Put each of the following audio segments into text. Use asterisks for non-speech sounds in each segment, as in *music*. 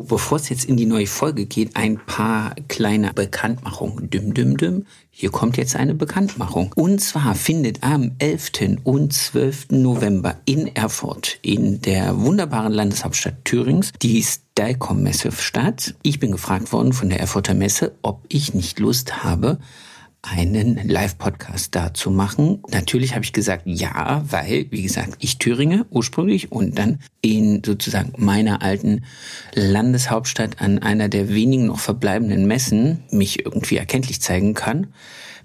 Bevor es jetzt in die neue Folge geht, ein paar kleine Bekanntmachungen. Düm, düm, düm. Hier kommt jetzt eine Bekanntmachung. Und zwar findet am 11. und 12. November in Erfurt, in der wunderbaren Landeshauptstadt Thürings, die Stylecom-Messe statt. Ich bin gefragt worden von der Erfurter Messe, ob ich nicht Lust habe, einen Live-Podcast da zu machen. Natürlich habe ich gesagt, ja, weil, wie gesagt, ich Thüringe ursprünglich und dann in sozusagen meiner alten Landeshauptstadt an einer der wenigen noch verbleibenden Messen mich irgendwie erkenntlich zeigen kann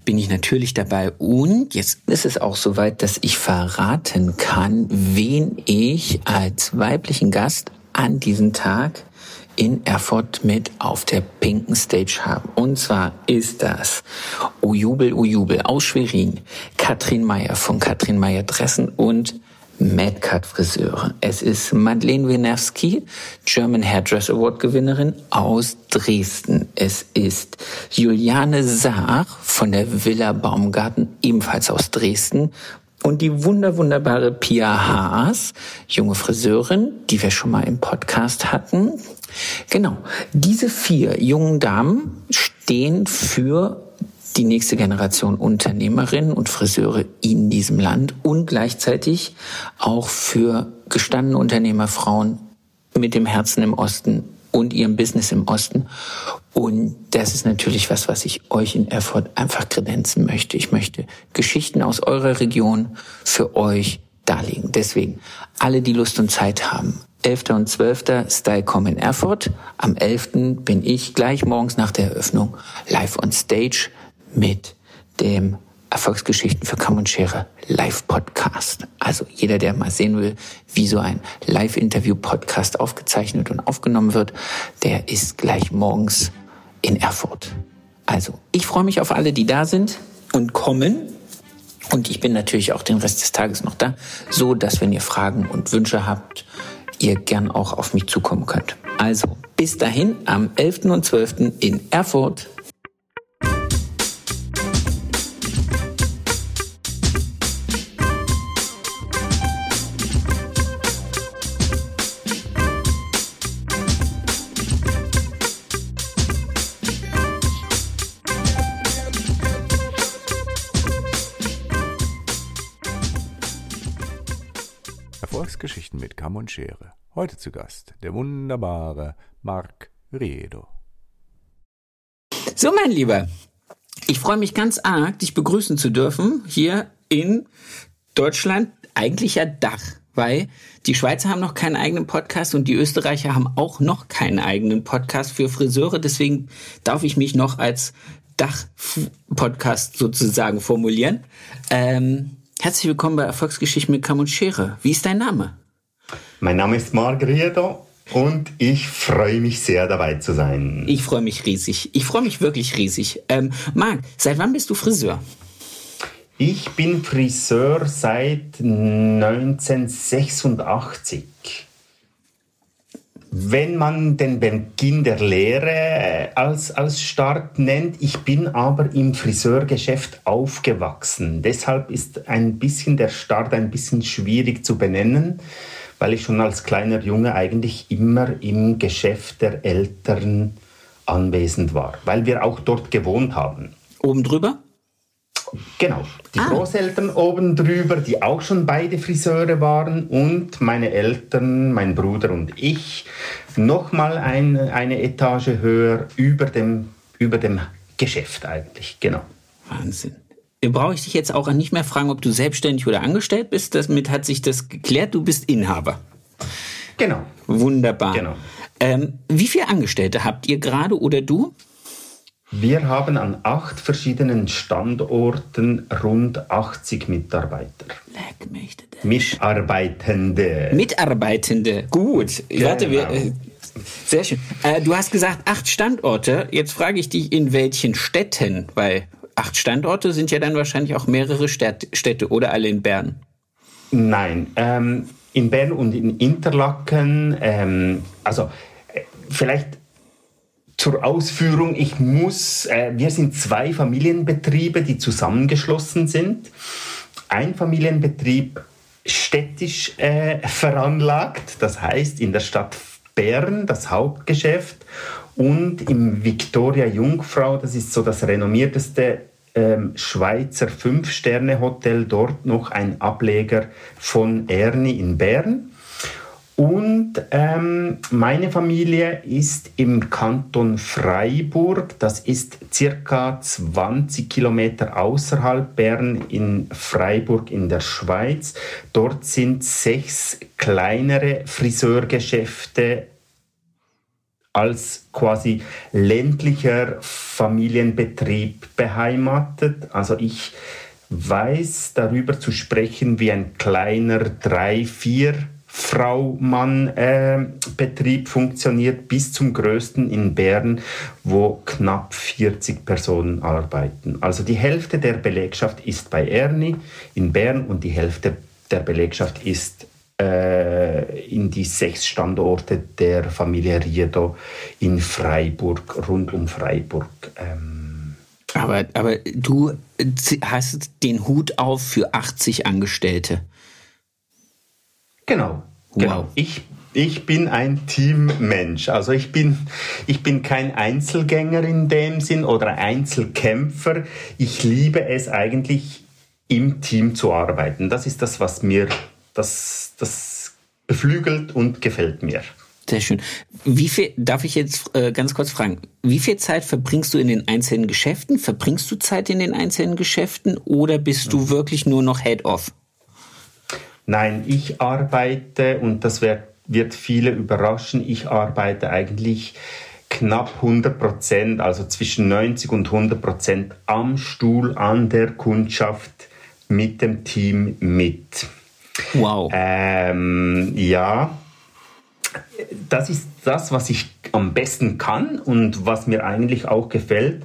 bin ich natürlich dabei. Und jetzt ist es auch soweit, dass ich verraten kann, wen ich als weiblichen Gast an diesem Tag in Erfurt mit auf der pinken Stage haben. Und zwar ist das O Jubel, O Jubel aus Schwerin, Katrin Meyer von Katrin Meyer Dressen und Madcut Friseure. Es ist Madeleine Wienawski, German Hairdress Award Gewinnerin aus Dresden. Es ist Juliane Saar von der Villa Baumgarten, ebenfalls aus Dresden und die wunder wunderbare Pia Haas, junge Friseurin, die wir schon mal im Podcast hatten. Genau, diese vier jungen Damen stehen für die nächste Generation Unternehmerinnen und Friseure in diesem Land und gleichzeitig auch für gestandene Unternehmerfrauen mit dem Herzen im Osten und ihrem Business im Osten. Und das ist natürlich was, was ich euch in Erfurt einfach kredenzen möchte. Ich möchte Geschichten aus eurer Region für euch darlegen. Deswegen, alle, die Lust und Zeit haben, 11. und 12. Stylecom in Erfurt. Am 11. bin ich gleich morgens nach der Eröffnung live on stage mit dem Erfolgsgeschichten für Kamm und Schere Live-Podcast. Also jeder, der mal sehen will, wie so ein Live-Interview-Podcast aufgezeichnet und aufgenommen wird, der ist gleich morgens in Erfurt. Also ich freue mich auf alle, die da sind und kommen. Und ich bin natürlich auch den Rest des Tages noch da, so dass wenn ihr Fragen und Wünsche habt, ihr gern auch auf mich zukommen könnt. Also bis dahin am 11. und 12. in Erfurt. Erfolgsgeschichten mit Kamm und Schere. Heute zu Gast der wunderbare Marc Riedo. So, mein Lieber, ich freue mich ganz arg, dich begrüßen zu dürfen hier in Deutschland, eigentlich ja Dach, weil die Schweizer haben noch keinen eigenen Podcast und die Österreicher haben auch noch keinen eigenen Podcast für Friseure. Deswegen darf ich mich noch als Dach-Podcast sozusagen formulieren. Ähm, Herzlich willkommen bei Erfolgsgeschichten mit Kamm und Schere. Wie ist dein Name? Mein Name ist Margarito und ich freue mich sehr dabei zu sein. Ich freue mich riesig. Ich freue mich wirklich riesig. Ähm, Marc, seit wann bist du Friseur? Ich bin Friseur seit 1986 wenn man den Beginn der Lehre als, als Start nennt. Ich bin aber im Friseurgeschäft aufgewachsen. Deshalb ist ein bisschen der Start ein bisschen schwierig zu benennen, weil ich schon als kleiner Junge eigentlich immer im Geschäft der Eltern anwesend war, weil wir auch dort gewohnt haben. Oben drüber? Genau, die ah. Großeltern oben drüber, die auch schon beide Friseure waren und meine Eltern, mein Bruder und ich nochmal ein, eine Etage höher über dem, über dem Geschäft eigentlich, genau. Wahnsinn. Brauche ich dich jetzt auch nicht mehr fragen, ob du selbstständig oder angestellt bist? Damit hat sich das geklärt. Du bist Inhaber. Genau. Wunderbar. Genau. Ähm, wie viele Angestellte habt ihr gerade oder du? Wir haben an acht verschiedenen Standorten rund 80 Mitarbeiter. Leck mich Mitarbeitende. Mitarbeitende, gut. Genau. Warte, wir, äh, sehr schön. Äh, du hast gesagt acht Standorte. Jetzt frage ich dich, in welchen Städten? Weil acht Standorte sind ja dann wahrscheinlich auch mehrere Städte oder alle in Bern. Nein, ähm, in Bern und in Interlaken. Ähm, also äh, vielleicht zur Ausführung, ich muss, äh, wir sind zwei Familienbetriebe, die zusammengeschlossen sind. Ein Familienbetrieb städtisch äh, veranlagt, das heißt in der Stadt Bern, das Hauptgeschäft, und im Victoria Jungfrau, das ist so das renommierteste ähm, Schweizer Fünf-Sterne-Hotel, dort noch ein Ableger von Ernie in Bern. Und ähm, meine Familie ist im Kanton Freiburg, das ist circa 20 Kilometer außerhalb Bern in Freiburg in der Schweiz. Dort sind sechs kleinere Friseurgeschäfte als quasi ländlicher Familienbetrieb beheimatet. Also ich weiß darüber zu sprechen, wie ein kleiner drei, vier Frau-Mann-Betrieb äh, funktioniert, bis zum größten in Bern, wo knapp 40 Personen arbeiten. Also die Hälfte der Belegschaft ist bei Ernie in Bern und die Hälfte der Belegschaft ist äh, in die sechs Standorte der Familie Riedo in Freiburg, rund um Freiburg. Ähm. Aber, aber du hast den Hut auf für 80 Angestellte. Genau, genau. Ich, ich bin ein Teammensch. Also ich bin, ich bin kein Einzelgänger in dem Sinn oder Einzelkämpfer. Ich liebe es eigentlich, im Team zu arbeiten. Das ist das, was mir, das, das beflügelt und gefällt mir. Sehr schön. Wie viel, darf ich jetzt äh, ganz kurz fragen, wie viel Zeit verbringst du in den einzelnen Geschäften? Verbringst du Zeit in den einzelnen Geschäften oder bist du wirklich nur noch Head-Off? Nein, ich arbeite, und das wird, wird viele überraschen, ich arbeite eigentlich knapp 100 Prozent, also zwischen 90 und 100 Prozent am Stuhl, an der Kundschaft mit dem Team mit. Wow. Ähm, ja, das ist das, was ich am besten kann und was mir eigentlich auch gefällt.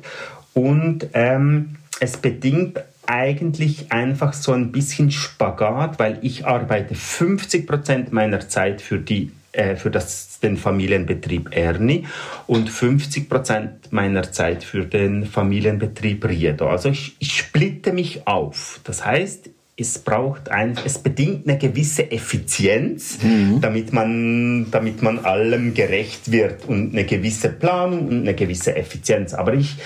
Und ähm, es bedingt eigentlich einfach so ein bisschen Spagat, weil ich arbeite 50 Prozent meiner Zeit für die äh, für das, den Familienbetrieb Erni und 50 Prozent meiner Zeit für den Familienbetrieb Riedo. Also ich, ich splitte mich auf. Das heißt, es braucht ein, es bedingt eine gewisse Effizienz, mhm. damit man, damit man allem gerecht wird und eine gewisse Planung und eine gewisse Effizienz. Aber ich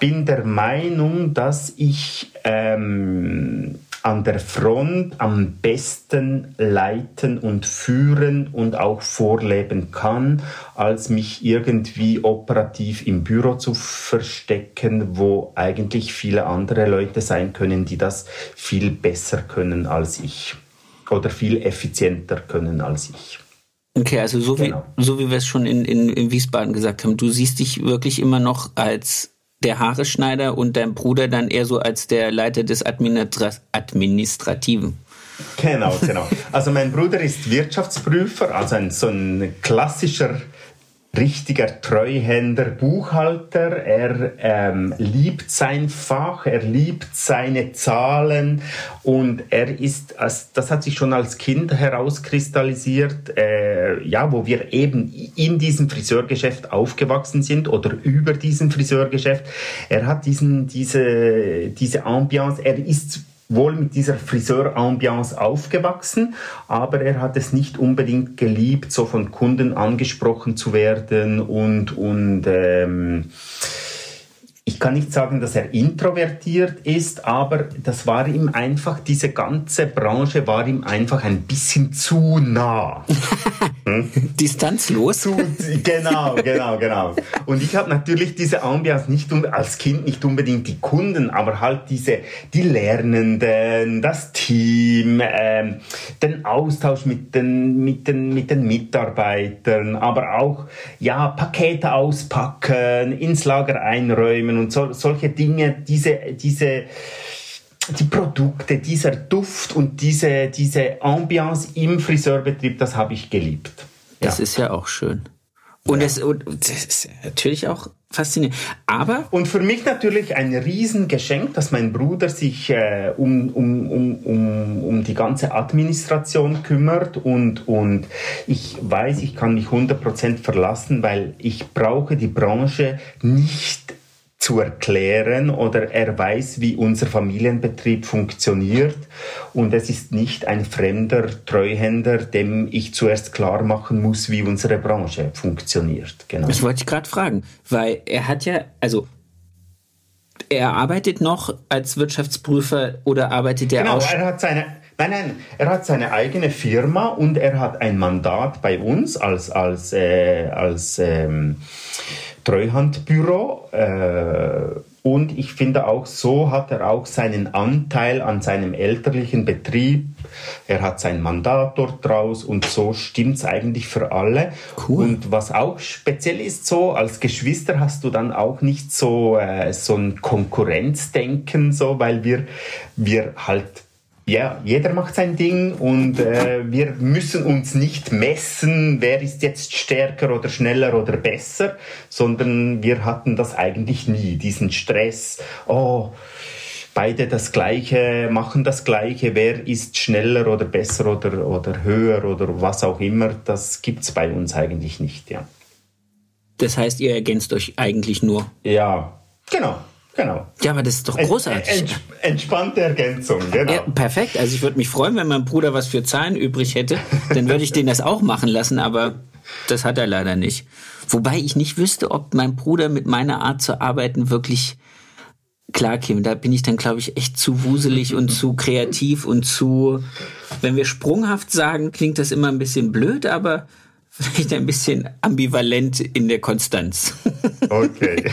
bin der Meinung, dass ich ähm, an der Front am besten leiten und führen und auch vorleben kann, als mich irgendwie operativ im Büro zu verstecken, wo eigentlich viele andere Leute sein können, die das viel besser können als ich oder viel effizienter können als ich. Okay, also so, genau. wie, so wie wir es schon in, in, in Wiesbaden gesagt haben, du siehst dich wirklich immer noch als der Haareschneider und dein Bruder dann eher so als der Leiter des Administra Administrativen. Genau, genau. Also mein Bruder ist Wirtschaftsprüfer, also ein, so ein klassischer richtiger Treuhänder, Buchhalter. Er ähm, liebt sein Fach, er liebt seine Zahlen und er ist, das hat sich schon als Kind herauskristallisiert, äh, ja, wo wir eben in diesem Friseurgeschäft aufgewachsen sind oder über diesem Friseurgeschäft. Er hat diesen, diese, diese Ambiance, er ist wohl mit dieser Friseur-Ambiance aufgewachsen, aber er hat es nicht unbedingt geliebt, so von Kunden angesprochen zu werden und, und ähm, ich kann nicht sagen, dass er introvertiert ist, aber das war ihm einfach, diese ganze Branche war ihm einfach ein bisschen zu nah. *laughs* hm? Distanzlos? Zu, genau, genau, genau. Und ich habe natürlich diese Ambiance nicht als Kind nicht unbedingt die Kunden, aber halt diese, die Lernenden, das Team, ähm, den Austausch mit den, mit, den, mit den Mitarbeitern, aber auch, ja, Pakete auspacken, ins Lager einräumen und so, solche Dinge, diese, diese, die Produkte, dieser Duft und diese, diese Ambiance im Friseurbetrieb, das habe ich geliebt. Das ja. ist ja auch schön. Und, ja. das, und das ist natürlich auch faszinierend. Aber. Und für mich natürlich ein Riesengeschenk, dass mein Bruder sich äh, um, um, um, um, um die ganze Administration kümmert und, und ich weiß, ich kann mich 100% verlassen, weil ich brauche die Branche nicht zu erklären oder er weiß, wie unser Familienbetrieb funktioniert und es ist nicht ein fremder Treuhänder, dem ich zuerst klar machen muss, wie unsere Branche funktioniert. Genau. Das wollte ich gerade fragen, weil er hat ja, also er arbeitet noch als Wirtschaftsprüfer oder arbeitet er genau, auch? Genau, er hat seine Nein, nein, er hat seine eigene Firma und er hat ein Mandat bei uns als, als, äh, als ähm, Treuhandbüro. Äh, und ich finde auch so hat er auch seinen Anteil an seinem elterlichen Betrieb. Er hat sein Mandat dort draus und so stimmt es eigentlich für alle. Cool. Und was auch speziell ist, so als Geschwister hast du dann auch nicht so, äh, so ein Konkurrenzdenken, so, weil wir, wir halt ja, jeder macht sein Ding und äh, wir müssen uns nicht messen, wer ist jetzt stärker oder schneller oder besser, sondern wir hatten das eigentlich nie, diesen Stress. Oh, beide das Gleiche, machen das Gleiche, wer ist schneller oder besser oder, oder höher oder was auch immer, das gibt's bei uns eigentlich nicht, ja. Das heißt, ihr ergänzt euch eigentlich nur? Ja, genau. Genau. Ja, aber das ist doch großartig. Ent, entspannte Ergänzung, genau. Ja, perfekt. Also ich würde mich freuen, wenn mein Bruder was für Zahlen übrig hätte. Dann würde ich den das auch machen lassen, aber das hat er leider nicht. Wobei ich nicht wüsste, ob mein Bruder mit meiner Art zu arbeiten wirklich klar käme. Da bin ich dann, glaube ich, echt zu wuselig und zu kreativ und zu, wenn wir sprunghaft sagen, klingt das immer ein bisschen blöd, aber vielleicht ein bisschen ambivalent in der Konstanz. Okay.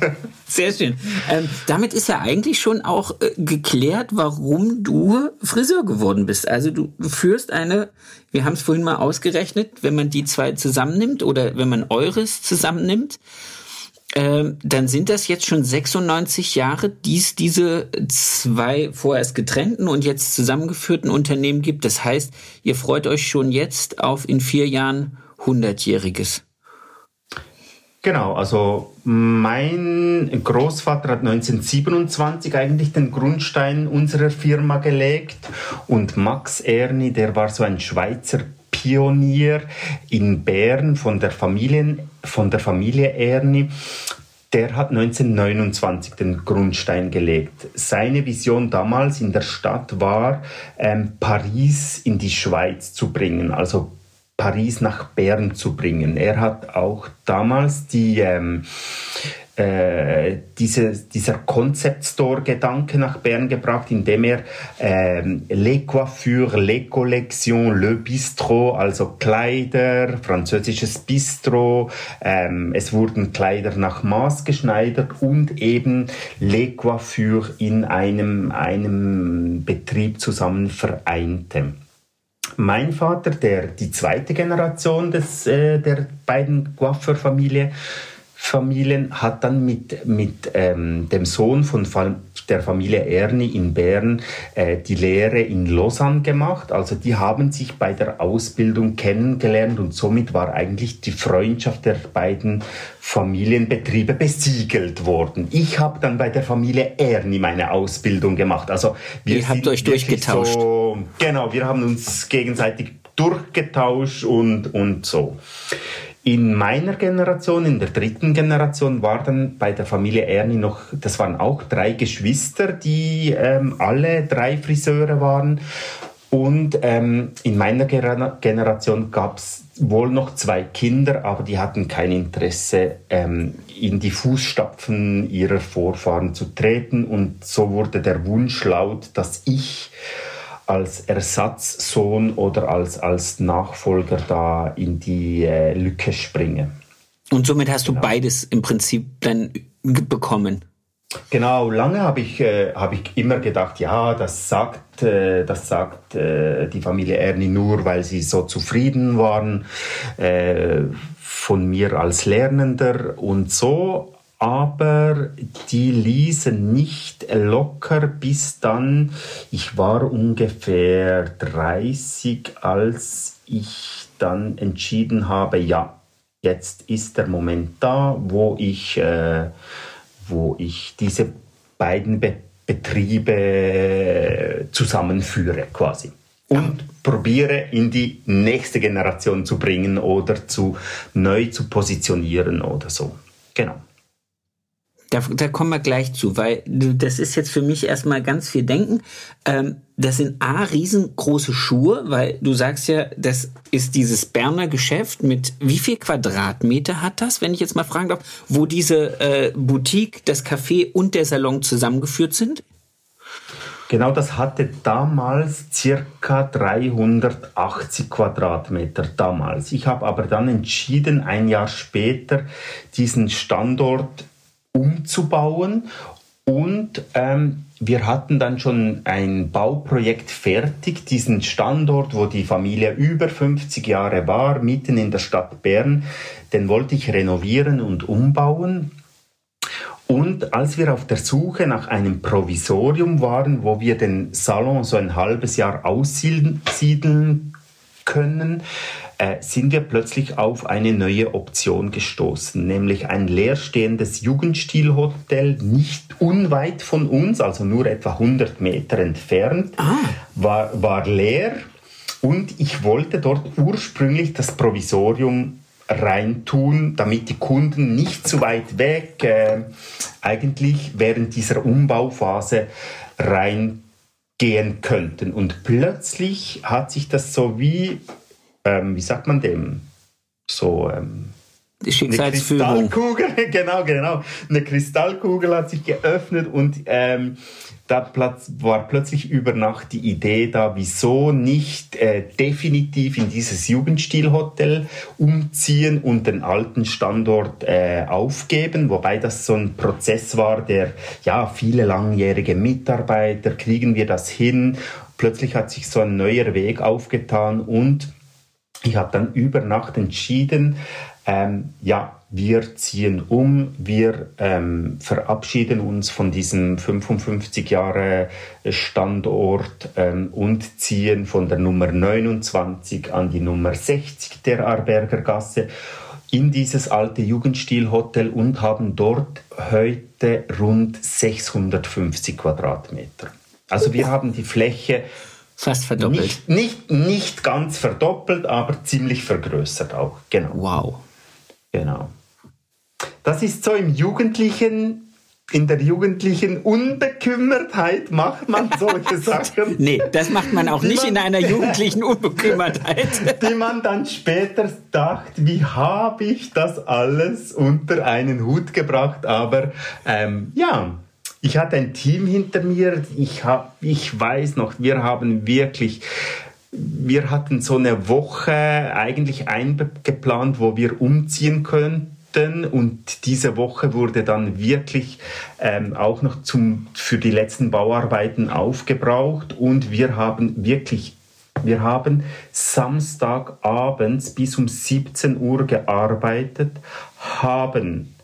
*laughs* Sehr schön. Ähm, damit ist ja eigentlich schon auch äh, geklärt, warum du Friseur geworden bist. Also du, führst eine, wir haben es vorhin mal ausgerechnet, wenn man die zwei zusammennimmt oder wenn man eures zusammennimmt, ähm, dann sind das jetzt schon 96 Jahre, die es diese zwei vorerst getrennten und jetzt zusammengeführten Unternehmen gibt. Das heißt, ihr freut euch schon jetzt auf in vier Jahren 100-jähriges. Genau, also mein Großvater hat 1927 eigentlich den Grundstein unserer Firma gelegt und Max Erni, der war so ein Schweizer Pionier in Bern von der Familie, von der Familie Erni. Der hat 1929 den Grundstein gelegt. Seine Vision damals in der Stadt war, ähm, Paris in die Schweiz zu bringen, also Paris nach Bern zu bringen. Er hat auch damals die, ähm, äh, diese, dieser Concept Store Gedanke nach Bern gebracht, indem er ähm, Les Coiffures, Les Collections, Le Bistro, also Kleider, französisches Bistro, ähm, es wurden Kleider nach Maß geschneidert und eben Les Coiffures in einem, einem Betrieb zusammen vereinte. Mein Vater, der die zweite Generation des, äh, der beiden Coiffeur-Familie, Familien hat dann mit, mit ähm, dem Sohn von der Familie Erni in Bern äh, die Lehre in Lausanne gemacht. Also die haben sich bei der Ausbildung kennengelernt und somit war eigentlich die Freundschaft der beiden Familienbetriebe besiegelt worden. Ich habe dann bei der Familie Erni meine Ausbildung gemacht. Also wir Ihr habt euch durchgetauscht. So, genau, wir haben uns gegenseitig durchgetauscht und, und so. In meiner Generation, in der dritten Generation, war dann bei der Familie Ernie noch, das waren auch drei Geschwister, die ähm, alle drei Friseure waren. Und ähm, in meiner Generation gab es wohl noch zwei Kinder, aber die hatten kein Interesse, ähm, in die Fußstapfen ihrer Vorfahren zu treten. Und so wurde der Wunsch laut, dass ich als Ersatzsohn oder als, als Nachfolger da in die äh, Lücke springe. Und somit hast du genau. beides im Prinzip dann bekommen. Genau, lange habe ich, äh, hab ich immer gedacht, ja, das sagt, äh, das sagt äh, die Familie Ernie nur, weil sie so zufrieden waren äh, von mir als Lernender und so aber die ließen nicht locker bis dann, ich war ungefähr 30, als ich dann entschieden habe, ja, jetzt ist der Moment da, wo ich, äh, wo ich diese beiden Be Betriebe zusammenführe quasi und probiere in die nächste Generation zu bringen oder zu neu zu positionieren oder so. Genau. Da, da kommen wir gleich zu, weil das ist jetzt für mich erstmal ganz viel Denken. Ähm, das sind A, riesengroße Schuhe, weil du sagst ja, das ist dieses Berner Geschäft mit wie viel Quadratmeter hat das, wenn ich jetzt mal fragen darf, wo diese äh, Boutique, das Café und der Salon zusammengeführt sind? Genau, das hatte damals circa 380 Quadratmeter damals. Ich habe aber dann entschieden, ein Jahr später diesen Standort umzubauen. Und ähm, wir hatten dann schon ein Bauprojekt fertig, diesen Standort, wo die Familie über 50 Jahre war, mitten in der Stadt Bern, den wollte ich renovieren und umbauen. Und als wir auf der Suche nach einem Provisorium waren, wo wir den Salon so ein halbes Jahr aussiedeln können, äh, sind wir plötzlich auf eine neue Option gestoßen, nämlich ein leerstehendes Jugendstilhotel nicht unweit von uns, also nur etwa 100 Meter entfernt, ah. war, war leer und ich wollte dort ursprünglich das Provisorium reintun, damit die Kunden nicht zu weit weg äh, eigentlich während dieser Umbauphase reingehen könnten. Und plötzlich hat sich das so wie ähm, wie sagt man dem? So, ähm, die Schicksalsführung. Eine Kristallkugel, *laughs* genau, genau. Eine Kristallkugel hat sich geöffnet und ähm, da war plötzlich über Nacht die Idee da, wieso nicht äh, definitiv in dieses Jugendstilhotel umziehen und den alten Standort äh, aufgeben, wobei das so ein Prozess war, der ja viele langjährige Mitarbeiter kriegen wir das hin. Plötzlich hat sich so ein neuer Weg aufgetan und ich habe dann über Nacht entschieden, ähm, ja, wir ziehen um, wir ähm, verabschieden uns von diesem 55 Jahre Standort ähm, und ziehen von der Nummer 29 an die Nummer 60 der Arberger Gasse in dieses alte Jugendstilhotel und haben dort heute rund 650 Quadratmeter. Also wir haben die Fläche Fast verdoppelt. Nicht, nicht, nicht ganz verdoppelt, aber ziemlich vergrößert auch. Genau. Wow. Genau. Das ist so im Jugendlichen, in der jugendlichen Unbekümmertheit macht man solche *laughs* Sachen. nee, das macht man auch nicht man, in einer jugendlichen *laughs* Unbekümmertheit. die man dann später dacht, wie habe ich das alles unter einen Hut gebracht? Aber ähm, ja, ich hatte ein Team hinter mir. Ich, hab, ich weiß noch, wir haben wirklich wir hatten so eine Woche eigentlich eingeplant, wo wir umziehen könnten. Und diese Woche wurde dann wirklich ähm, auch noch zum, für die letzten Bauarbeiten aufgebraucht. Und wir haben wirklich, wir haben Samstagabends bis um 17 Uhr gearbeitet, haben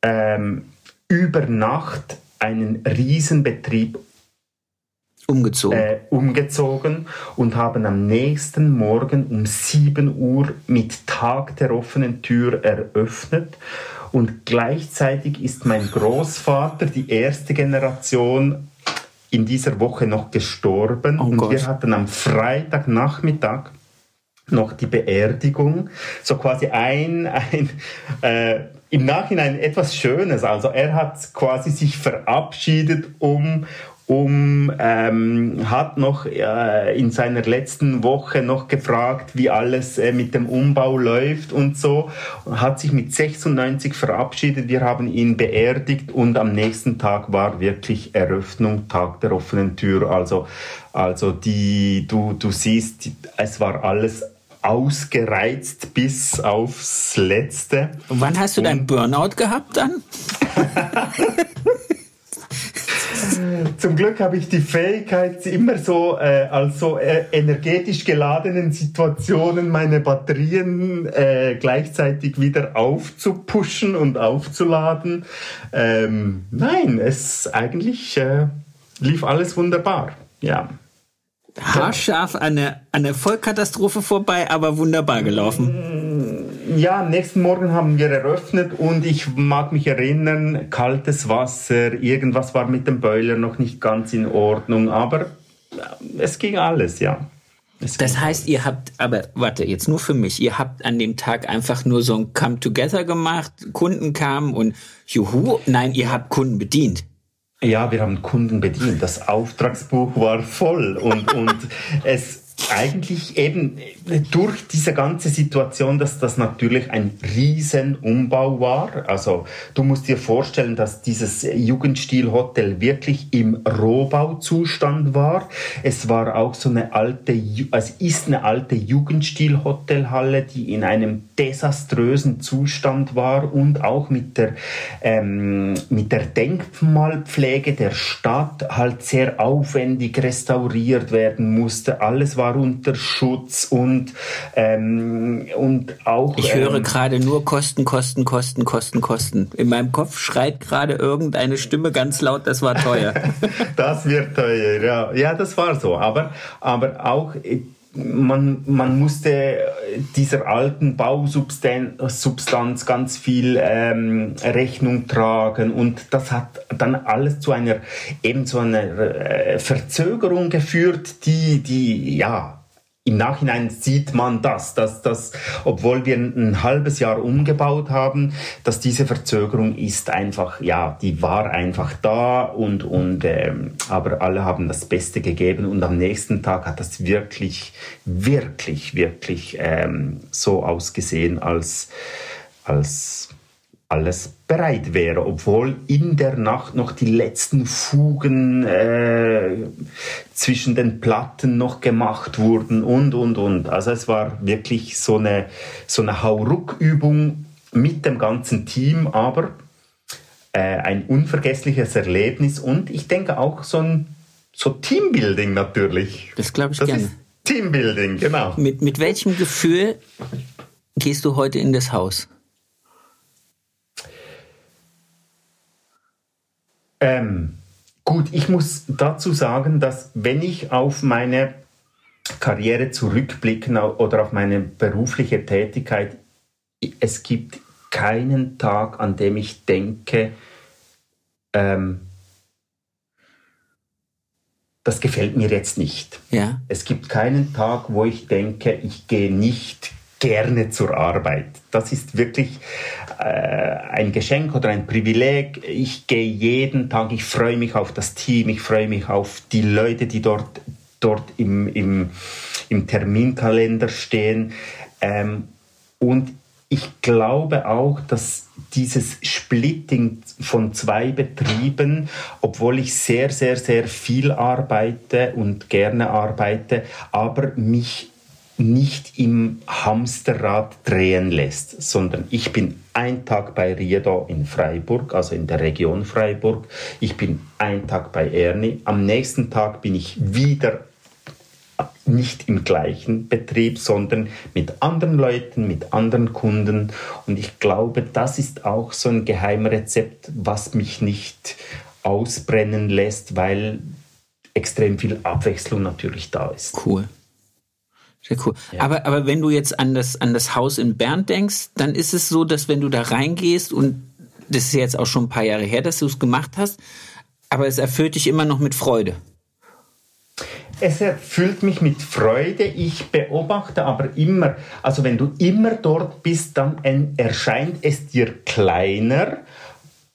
ähm, über Nacht einen Riesenbetrieb umgezogen. Äh, umgezogen und haben am nächsten Morgen um 7 Uhr mit Tag der offenen Tür eröffnet. Und gleichzeitig ist mein Großvater, die erste Generation, in dieser Woche noch gestorben. Oh und Gott. wir hatten am Freitagnachmittag noch die Beerdigung. So quasi ein, ein äh, im Nachhinein etwas Schönes. Also er hat quasi sich verabschiedet, um um ähm, hat noch äh, in seiner letzten Woche noch gefragt, wie alles äh, mit dem Umbau läuft und so. Hat sich mit 96 verabschiedet. Wir haben ihn beerdigt und am nächsten Tag war wirklich Eröffnung, Tag der offenen Tür. Also, also die, du, du siehst, es war alles ausgereizt bis aufs Letzte. Und wann hast du dein Burnout gehabt dann? *laughs* Zum Glück habe ich die Fähigkeit, immer so äh, als so äh, energetisch geladenen Situationen meine Batterien äh, gleichzeitig wieder aufzupushen und aufzuladen. Ähm, nein, es eigentlich äh, lief alles wunderbar. Ja haarscharf an der, an der Vollkatastrophe vorbei, aber wunderbar gelaufen. Ja, nächsten Morgen haben wir eröffnet und ich mag mich erinnern, kaltes Wasser, irgendwas war mit dem Boiler noch nicht ganz in Ordnung, aber es ging alles, ja. Das heißt, ihr habt, aber warte, jetzt nur für mich, ihr habt an dem Tag einfach nur so ein Come Together gemacht, Kunden kamen und juhu, nein, ihr habt Kunden bedient. Ja, wir haben Kunden bedient. Das Auftragsbuch war voll und, und *laughs* es eigentlich eben durch diese ganze Situation, dass das natürlich ein Riesenumbau war. Also du musst dir vorstellen, dass dieses Jugendstilhotel wirklich im Rohbauzustand war. Es war auch so eine alte, es ist eine alte Jugendstilhotelhalle, die in einem desaströsen Zustand war und auch mit der, ähm, mit der Denkmalpflege der Stadt halt sehr aufwendig restauriert werden musste. Alles war unter Schutz und, ähm, und auch. Ich höre ähm, gerade nur Kosten, Kosten, Kosten, Kosten, Kosten. In meinem Kopf schreit gerade irgendeine Stimme ganz laut, das war teuer. *laughs* das wird teuer, ja. Ja, das war so. Aber, aber auch man, man musste dieser alten Bausubstanz ganz viel ähm, Rechnung tragen und das hat dann alles zu einer eben zu einer äh, Verzögerung geführt, die die ja im Nachhinein sieht man das, dass das, obwohl wir ein halbes Jahr umgebaut haben, dass diese Verzögerung ist einfach, ja, die war einfach da und, und ähm, aber alle haben das Beste gegeben und am nächsten Tag hat das wirklich, wirklich, wirklich ähm, so ausgesehen, als, als alles bereit wäre, obwohl in der Nacht noch die letzten Fugen äh, zwischen den Platten noch gemacht wurden und, und, und. Also es war wirklich so eine, so eine Hauruck-Übung mit dem ganzen Team, aber äh, ein unvergessliches Erlebnis und ich denke auch so ein so Teambuilding natürlich. Das glaube ich das gerne. Ist Teambuilding, genau. Mit, mit welchem Gefühl gehst du heute in das Haus? Ähm, gut, ich muss dazu sagen, dass wenn ich auf meine Karriere zurückblicke oder auf meine berufliche Tätigkeit, es gibt keinen Tag, an dem ich denke, ähm, das gefällt mir jetzt nicht. Ja. Es gibt keinen Tag, wo ich denke, ich gehe nicht gerne zur Arbeit. Das ist wirklich ein Geschenk oder ein Privileg. Ich gehe jeden Tag, ich freue mich auf das Team, ich freue mich auf die Leute, die dort, dort im, im, im Terminkalender stehen. Ähm, und ich glaube auch, dass dieses Splitting von zwei Betrieben, obwohl ich sehr, sehr, sehr viel arbeite und gerne arbeite, aber mich nicht im Hamsterrad drehen lässt, sondern ich bin ein Tag bei Riedo in Freiburg, also in der Region Freiburg. Ich bin ein Tag bei Ernie. Am nächsten Tag bin ich wieder nicht im gleichen Betrieb, sondern mit anderen Leuten, mit anderen Kunden. Und ich glaube, das ist auch so ein Geheimrezept, was mich nicht ausbrennen lässt, weil extrem viel Abwechslung natürlich da ist. Cool. Sehr cool. Ja. Aber, aber wenn du jetzt an das, an das Haus in Bern denkst, dann ist es so, dass wenn du da reingehst und das ist jetzt auch schon ein paar Jahre her, dass du es gemacht hast, aber es erfüllt dich immer noch mit Freude. Es erfüllt mich mit Freude. Ich beobachte aber immer, also wenn du immer dort bist, dann erscheint es dir kleiner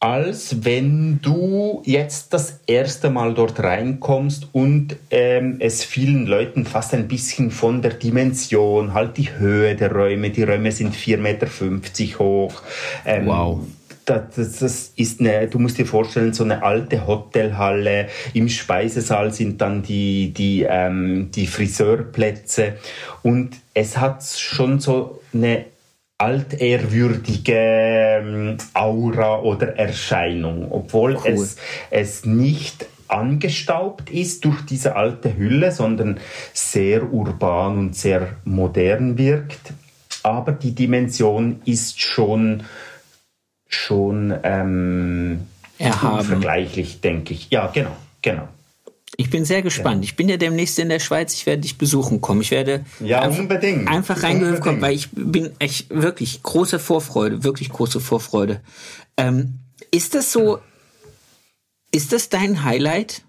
als wenn du jetzt das erste Mal dort reinkommst und ähm, es vielen Leuten fast ein bisschen von der Dimension, halt die Höhe der Räume, die Räume sind 4,50 Meter hoch. Ähm, wow. Das, das, ist eine, du musst dir vorstellen, so eine alte Hotelhalle. Im Speisesaal sind dann die, die, ähm, die Friseurplätze. Und es hat schon so eine altehrwürdige ähm, Aura oder Erscheinung, obwohl cool. es, es nicht angestaubt ist durch diese alte Hülle, sondern sehr urban und sehr modern wirkt. Aber die Dimension ist schon, schon ähm, unvergleichlich, denke ich. Ja, genau, genau. Ich bin sehr gespannt. Ja. Ich bin ja demnächst in der Schweiz. Ich werde dich besuchen kommen. Ich werde ja, einfach, unbedingt. einfach reingehört kommen, weil ich bin echt wirklich große Vorfreude, wirklich große Vorfreude. Ähm, ist das so, ist das dein Highlight?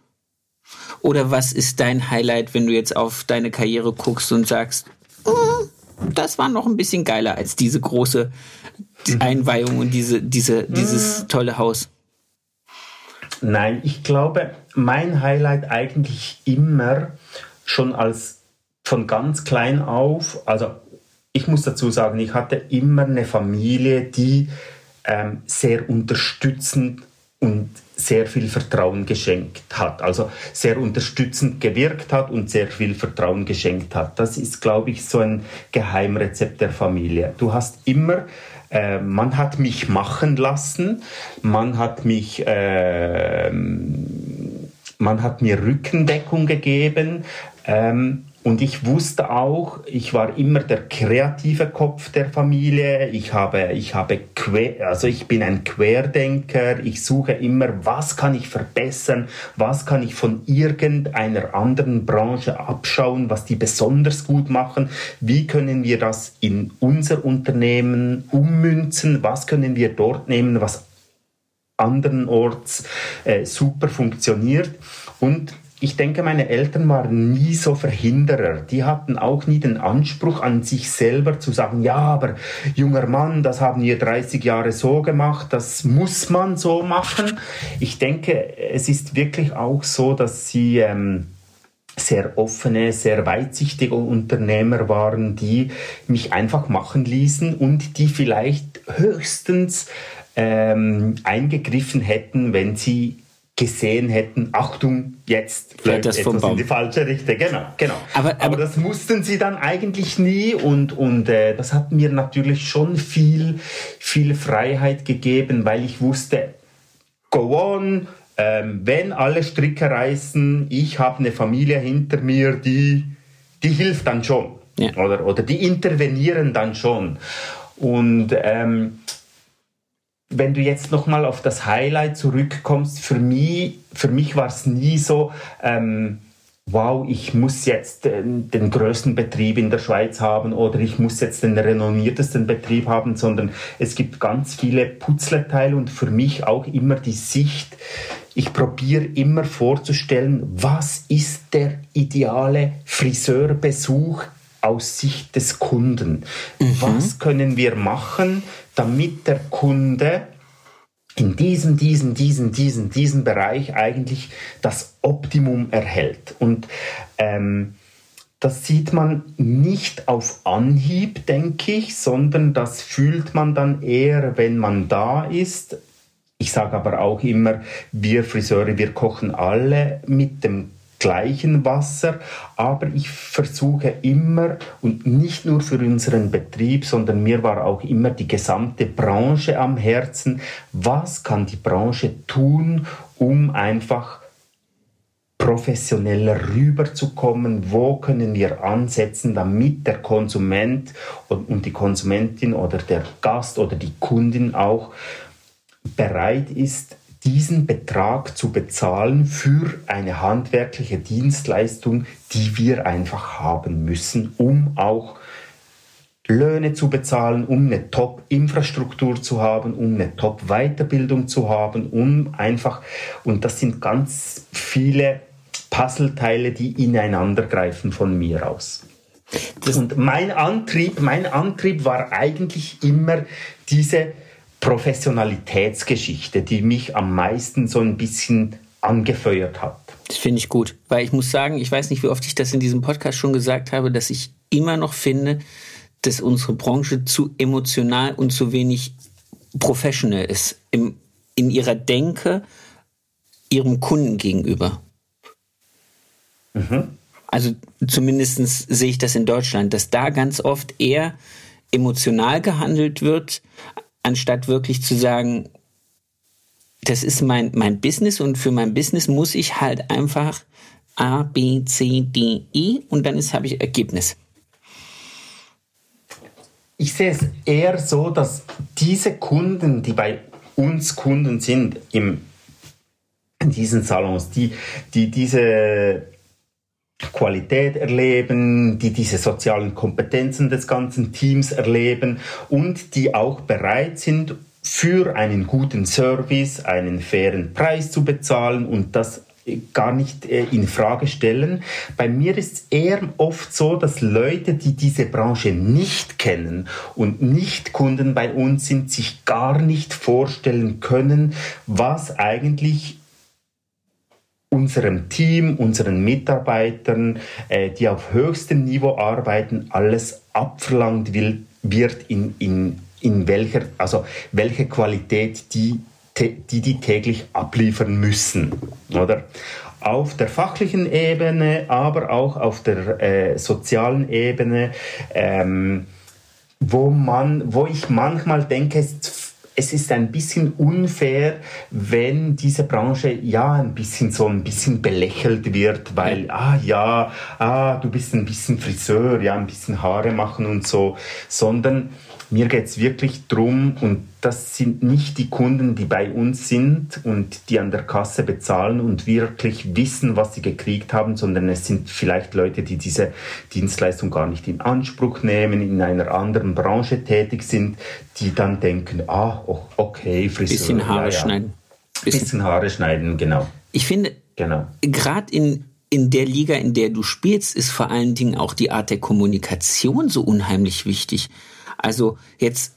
Oder was ist dein Highlight, wenn du jetzt auf deine Karriere guckst und sagst, oh, das war noch ein bisschen geiler als diese große mhm. Einweihung und diese, diese, dieses mhm. tolle Haus? Nein, ich glaube, mein Highlight eigentlich immer schon als von ganz klein auf, also ich muss dazu sagen, ich hatte immer eine Familie, die ähm, sehr unterstützend und sehr viel Vertrauen geschenkt hat. Also sehr unterstützend gewirkt hat und sehr viel Vertrauen geschenkt hat. Das ist, glaube ich, so ein Geheimrezept der Familie. Du hast immer äh, man hat mich machen lassen, man hat mich, äh, man hat mir Rückendeckung gegeben. Ähm, und ich wusste auch, ich war immer der kreative Kopf der Familie. Ich habe, ich habe, also ich bin ein Querdenker. Ich suche immer, was kann ich verbessern? Was kann ich von irgendeiner anderen Branche abschauen, was die besonders gut machen? Wie können wir das in unser Unternehmen ummünzen? Was können wir dort nehmen, was andernorts äh, super funktioniert? Und ich denke, meine Eltern waren nie so Verhinderer. Die hatten auch nie den Anspruch an sich selber zu sagen, ja, aber junger Mann, das haben wir 30 Jahre so gemacht, das muss man so machen. Ich denke, es ist wirklich auch so, dass sie ähm, sehr offene, sehr weitsichtige Unternehmer waren, die mich einfach machen ließen und die vielleicht höchstens ähm, eingegriffen hätten, wenn sie gesehen hätten, Achtung, jetzt fällt das Baum. in die falsche Richtung. Genau, genau. Aber, aber, aber, das mussten sie dann eigentlich nie und, und äh, das hat mir natürlich schon viel, viel Freiheit gegeben, weil ich wusste, go on, ähm, wenn alle Stricke reißen, ich habe eine Familie hinter mir, die, die hilft dann schon. Ja. Oder, oder die intervenieren dann schon. Und ähm, wenn du jetzt nochmal auf das Highlight zurückkommst, für mich, für mich war es nie so, ähm, wow, ich muss jetzt den, den, größten Betrieb in der Schweiz haben oder ich muss jetzt den renommiertesten Betrieb haben, sondern es gibt ganz viele Putzleteile und für mich auch immer die Sicht, ich probiere immer vorzustellen, was ist der ideale Friseurbesuch aus Sicht des Kunden. Mhm. Was können wir machen, damit der Kunde in diesem, diesem, diesem, diesem, diesem Bereich eigentlich das Optimum erhält. Und ähm, das sieht man nicht auf Anhieb, denke ich, sondern das fühlt man dann eher, wenn man da ist. Ich sage aber auch immer, wir Friseure, wir kochen alle mit dem gleichen Wasser, aber ich versuche immer und nicht nur für unseren Betrieb, sondern mir war auch immer die gesamte Branche am Herzen. Was kann die Branche tun, um einfach professioneller rüberzukommen? Wo können wir ansetzen, damit der Konsument und die Konsumentin oder der Gast oder die Kundin auch bereit ist, diesen Betrag zu bezahlen für eine handwerkliche Dienstleistung, die wir einfach haben müssen, um auch Löhne zu bezahlen, um eine Top-Infrastruktur zu haben, um eine Top-Weiterbildung zu haben, um einfach, und das sind ganz viele Puzzleteile, die ineinander greifen von mir aus. Das und mein Antrieb, mein Antrieb war eigentlich immer diese Professionalitätsgeschichte, die mich am meisten so ein bisschen angefeuert hat. Das finde ich gut, weil ich muss sagen, ich weiß nicht, wie oft ich das in diesem Podcast schon gesagt habe, dass ich immer noch finde, dass unsere Branche zu emotional und zu wenig professional ist im, in ihrer Denke ihrem Kunden gegenüber. Mhm. Also zumindest sehe ich das in Deutschland, dass da ganz oft eher emotional gehandelt wird, anstatt wirklich zu sagen, das ist mein, mein Business und für mein Business muss ich halt einfach A, B, C, D, E und dann habe ich Ergebnis. Ich sehe es eher so, dass diese Kunden, die bei uns Kunden sind im, in diesen Salons, die, die diese Qualität erleben, die diese sozialen Kompetenzen des ganzen Teams erleben und die auch bereit sind, für einen guten Service einen fairen Preis zu bezahlen und das gar nicht äh, in Frage stellen. Bei mir ist es eher oft so, dass Leute, die diese Branche nicht kennen und nicht Kunden bei uns sind, sich gar nicht vorstellen können, was eigentlich unserem Team, unseren Mitarbeitern, äh, die auf höchstem Niveau arbeiten, alles abverlangt wird in, in, in welcher, also welche Qualität die die die täglich abliefern müssen, oder? Auf der fachlichen Ebene, aber auch auf der äh, sozialen Ebene, ähm, wo man, wo ich manchmal denke, es, es ist ein bisschen unfair, wenn diese Branche ja ein bisschen so ein bisschen belächelt wird, weil ah ja, ah du bist ein bisschen Friseur, ja ein bisschen Haare machen und so, sondern mir geht es wirklich darum, und das sind nicht die Kunden, die bei uns sind und die an der Kasse bezahlen und wirklich wissen, was sie gekriegt haben, sondern es sind vielleicht Leute, die diese Dienstleistung gar nicht in Anspruch nehmen, in einer anderen Branche tätig sind, die dann denken, ah, okay, Friseur. Bisschen Haare ja, ja. schneiden. Bisschen. bisschen Haare schneiden, genau. Ich finde, genau. gerade in in der Liga, in der du spielst, ist vor allen Dingen auch die Art der Kommunikation so unheimlich wichtig. Also jetzt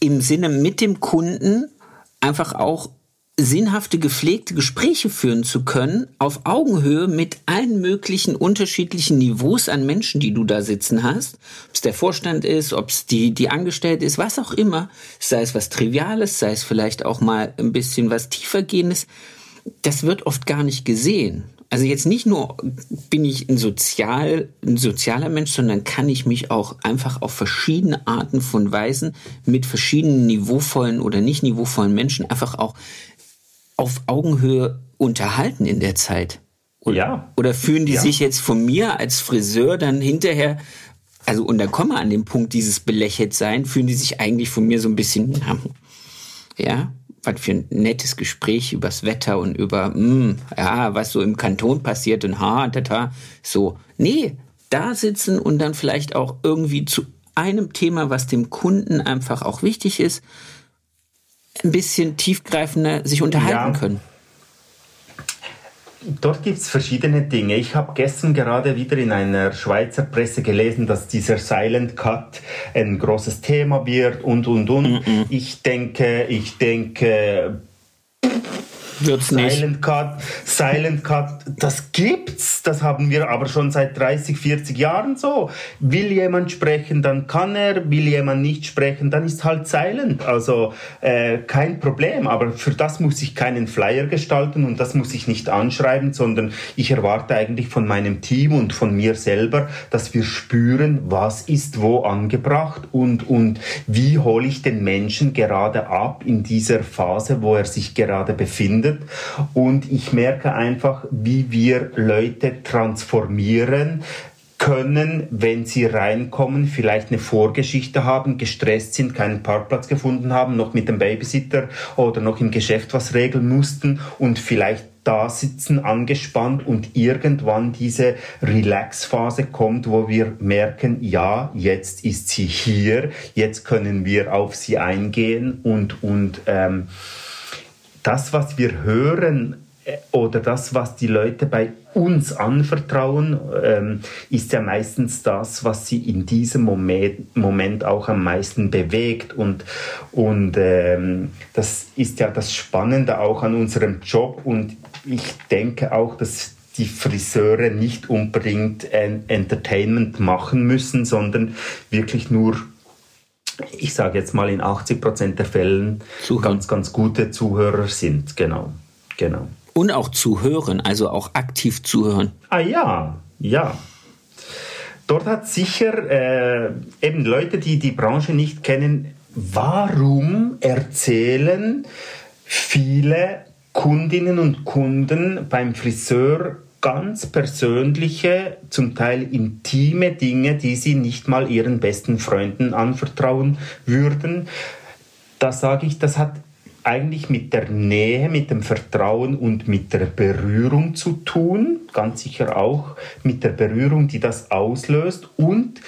im Sinne mit dem Kunden einfach auch sinnhafte, gepflegte Gespräche führen zu können, auf Augenhöhe mit allen möglichen unterschiedlichen Niveaus an Menschen, die du da sitzen hast. Ob es der Vorstand ist, ob es die, die Angestellte ist, was auch immer. Sei es was Triviales, sei es vielleicht auch mal ein bisschen was tiefergehendes. Das wird oft gar nicht gesehen. Also jetzt nicht nur bin ich ein, sozial, ein sozialer Mensch, sondern kann ich mich auch einfach auf verschiedene Arten von Weisen mit verschiedenen niveauvollen oder nicht niveauvollen Menschen einfach auch auf Augenhöhe unterhalten in der Zeit. Oder, ja. oder fühlen die ja. sich jetzt von mir als Friseur dann hinterher, also und da kommen wir an den Punkt dieses belächelt sein, fühlen die sich eigentlich von mir so ein bisschen, ja, was für ein nettes Gespräch übers Wetter und über, mh, hm, ja, was so im Kanton passiert und ha, tata, so. Nee, da sitzen und dann vielleicht auch irgendwie zu einem Thema, was dem Kunden einfach auch wichtig ist, ein bisschen tiefgreifender sich unterhalten ja. können. Dort gibt es verschiedene Dinge. Ich habe gestern gerade wieder in einer Schweizer Presse gelesen, dass dieser Silent Cut ein großes Thema wird und und und. Mm -mm. Ich denke, ich denke, Wird's Silent Cut, Silent Cut, das gibt's. Das haben wir aber schon seit 30, 40 Jahren so. Will jemand sprechen, dann kann er. Will jemand nicht sprechen, dann ist halt Silent. Also äh, kein Problem. Aber für das muss ich keinen Flyer gestalten und das muss ich nicht anschreiben, sondern ich erwarte eigentlich von meinem Team und von mir selber, dass wir spüren, was ist wo angebracht und, und wie hole ich den Menschen gerade ab in dieser Phase, wo er sich gerade befindet findet. Und ich merke einfach, wie wir Leute transformieren, können, wenn sie reinkommen, vielleicht eine Vorgeschichte haben, gestresst sind, keinen Parkplatz gefunden haben, noch mit dem Babysitter oder noch im Geschäft was regeln mussten und vielleicht da sitzen angespannt und irgendwann diese Relax-Phase kommt, wo wir merken, ja, jetzt ist sie hier, jetzt können wir auf sie eingehen und, und ähm, das, was wir hören äh, oder das, was die Leute bei uns anvertrauen, ähm, ist ja meistens das, was sie in diesem Moment, Moment auch am meisten bewegt. Und, und ähm, das ist ja das Spannende auch an unserem Job. Und ich denke auch, dass die Friseure nicht unbedingt Entertainment machen müssen, sondern wirklich nur ich sage jetzt mal in 80 Prozent der Fällen Zuhören. ganz, ganz gute Zuhörer sind. Genau, genau. Und auch zuhören, also auch aktiv zuhören. Ah ja, ja. Dort hat sicher äh, eben Leute, die die Branche nicht kennen, warum erzählen viele Kundinnen und Kunden beim Friseur ganz persönliche, zum Teil intime Dinge, die sie nicht mal ihren besten Freunden anvertrauen würden. Da sage ich, das hat eigentlich mit der Nähe, mit dem Vertrauen und mit der Berührung zu tun, ganz sicher auch mit der Berührung, die das auslöst und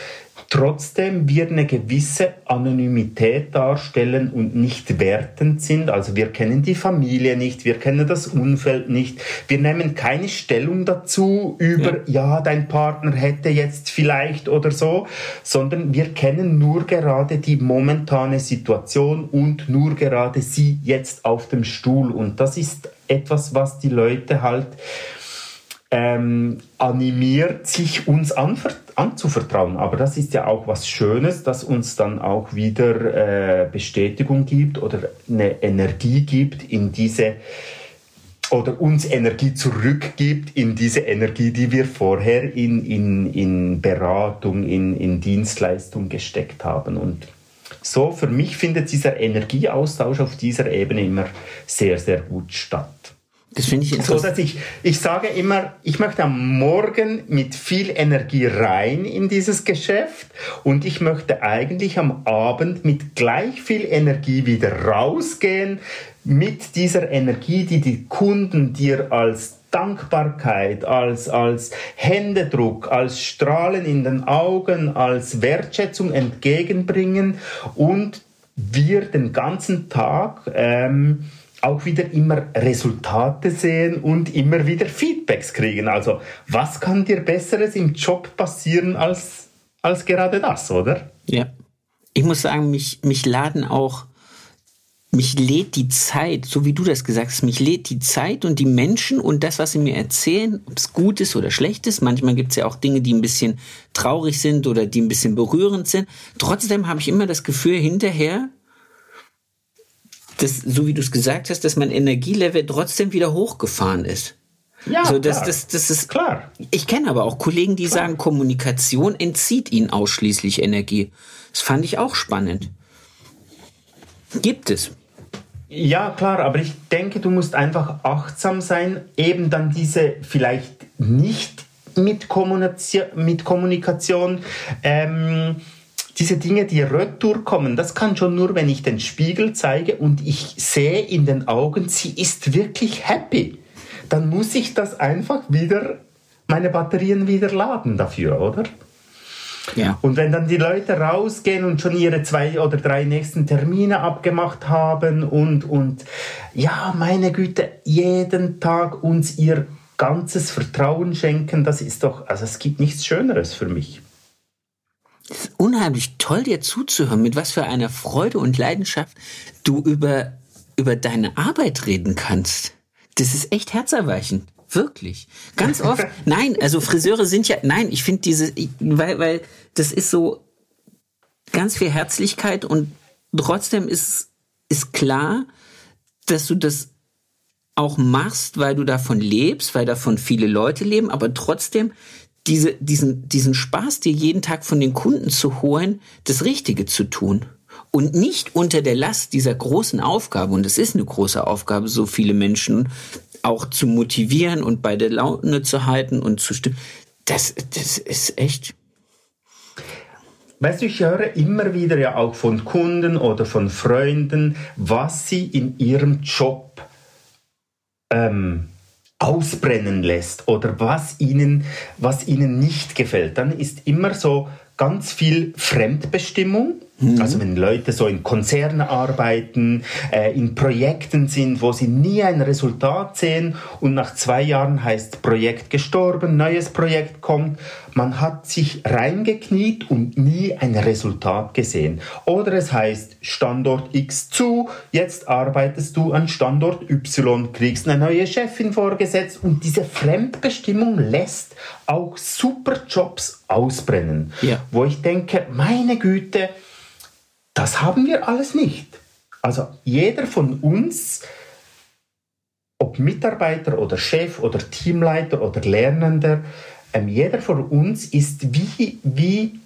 trotzdem wir eine gewisse Anonymität darstellen und nicht wertend sind. Also wir kennen die Familie nicht, wir kennen das Umfeld nicht, wir nehmen keine Stellung dazu über, ja, ja dein Partner hätte jetzt vielleicht oder so, sondern wir kennen nur gerade die momentane Situation und nur gerade sie jetzt auf dem Stuhl. Und das ist etwas, was die Leute halt ähm, animiert, sich uns anzuvertrauen. Aber das ist ja auch was Schönes, dass uns dann auch wieder äh, Bestätigung gibt oder eine Energie gibt in diese oder uns Energie zurückgibt in diese Energie, die wir vorher in, in, in Beratung, in, in Dienstleistung gesteckt haben. Und so für mich findet dieser Energieaustausch auf dieser Ebene immer sehr, sehr gut statt. Das finde ich interessant. So, dass ich, ich sage immer, ich möchte am Morgen mit viel Energie rein in dieses Geschäft und ich möchte eigentlich am Abend mit gleich viel Energie wieder rausgehen, mit dieser Energie, die die Kunden dir als Dankbarkeit, als, als Händedruck, als Strahlen in den Augen, als Wertschätzung entgegenbringen und wir den ganzen Tag ähm, auch wieder immer Resultate sehen und immer wieder Feedbacks kriegen. Also was kann dir besseres im Job passieren als, als gerade das, oder? Ja. Ich muss sagen, mich, mich laden auch, mich lädt die Zeit, so wie du das gesagt hast, mich lädt die Zeit und die Menschen und das, was sie mir erzählen, ob es gut ist oder schlecht ist. Manchmal gibt es ja auch Dinge, die ein bisschen traurig sind oder die ein bisschen berührend sind. Trotzdem habe ich immer das Gefühl, hinterher dass, so wie du es gesagt hast, dass mein Energielevel trotzdem wieder hochgefahren ist. Ja, so, das, klar. Das, das ist klar. Ich kenne aber auch Kollegen, die klar. sagen, Kommunikation entzieht ihnen ausschließlich Energie. Das fand ich auch spannend. Gibt es. Ja, klar, aber ich denke, du musst einfach achtsam sein, eben dann diese vielleicht nicht mit Kommunikation, mit Kommunikation ähm, diese Dinge, die retour kommen, das kann schon nur, wenn ich den Spiegel zeige und ich sehe in den Augen, sie ist wirklich happy. Dann muss ich das einfach wieder, meine Batterien wieder laden dafür, oder? Ja. Und wenn dann die Leute rausgehen und schon ihre zwei oder drei nächsten Termine abgemacht haben und, und ja, meine Güte, jeden Tag uns ihr ganzes Vertrauen schenken, das ist doch, also es gibt nichts Schöneres für mich. Es ist unheimlich toll, dir zuzuhören, mit was für einer Freude und Leidenschaft du über, über deine Arbeit reden kannst. Das ist echt herzerweichend. Wirklich. Ganz oft. *laughs* nein, also Friseure sind ja, nein, ich finde diese, weil, weil das ist so ganz viel Herzlichkeit und trotzdem ist, ist klar, dass du das auch machst, weil du davon lebst, weil davon viele Leute leben, aber trotzdem diese, diesen, diesen Spaß, dir jeden Tag von den Kunden zu holen, das Richtige zu tun. Und nicht unter der Last dieser großen Aufgabe, und es ist eine große Aufgabe, so viele Menschen auch zu motivieren und bei der Laune zu halten und zu stimmen. Das, das ist echt. Weißt du, ich höre immer wieder ja auch von Kunden oder von Freunden, was sie in ihrem Job ähm, ausbrennen lässt oder was ihnen, was ihnen nicht gefällt, dann ist immer so ganz viel Fremdbestimmung Mhm. Also wenn Leute so in Konzernen arbeiten, äh, in Projekten sind, wo sie nie ein Resultat sehen und nach zwei Jahren heißt Projekt gestorben, neues Projekt kommt, man hat sich reingekniet und nie ein Resultat gesehen. Oder es heißt Standort X zu, jetzt arbeitest du an Standort Y, kriegst eine neue Chefin vorgesetzt und diese Fremdbestimmung lässt auch super Jobs ausbrennen. Ja. Wo ich denke, meine Güte, das haben wir alles nicht. Also jeder von uns, ob Mitarbeiter oder Chef oder Teamleiter oder Lernender, ähm, jeder von uns ist wie, wie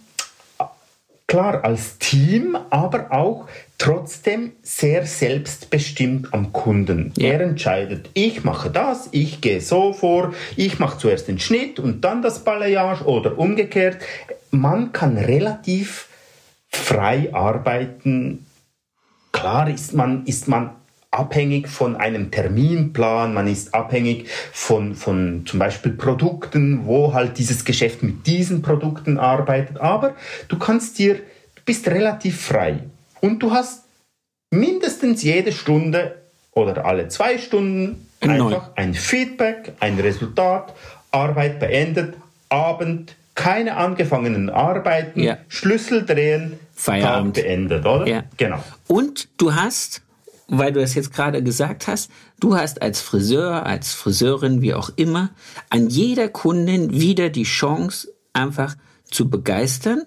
klar als Team, aber auch trotzdem sehr selbstbestimmt am Kunden. Ja. Er entscheidet, ich mache das, ich gehe so vor, ich mache zuerst den Schnitt und dann das Balayage oder umgekehrt. Man kann relativ frei arbeiten. Klar ist man, ist man abhängig von einem Terminplan, man ist abhängig von, von zum Beispiel Produkten, wo halt dieses Geschäft mit diesen Produkten arbeitet. Aber du kannst dir, du bist relativ frei und du hast mindestens jede Stunde oder alle zwei Stunden einfach ein Feedback, ein Resultat, Arbeit beendet, Abend, keine angefangenen Arbeiten, ja. Schlüssel drehen, Feierabend beendet, oder? Ja. Genau. Und du hast, weil du es jetzt gerade gesagt hast, du hast als Friseur, als Friseurin, wie auch immer, an jeder Kundin wieder die Chance, einfach zu begeistern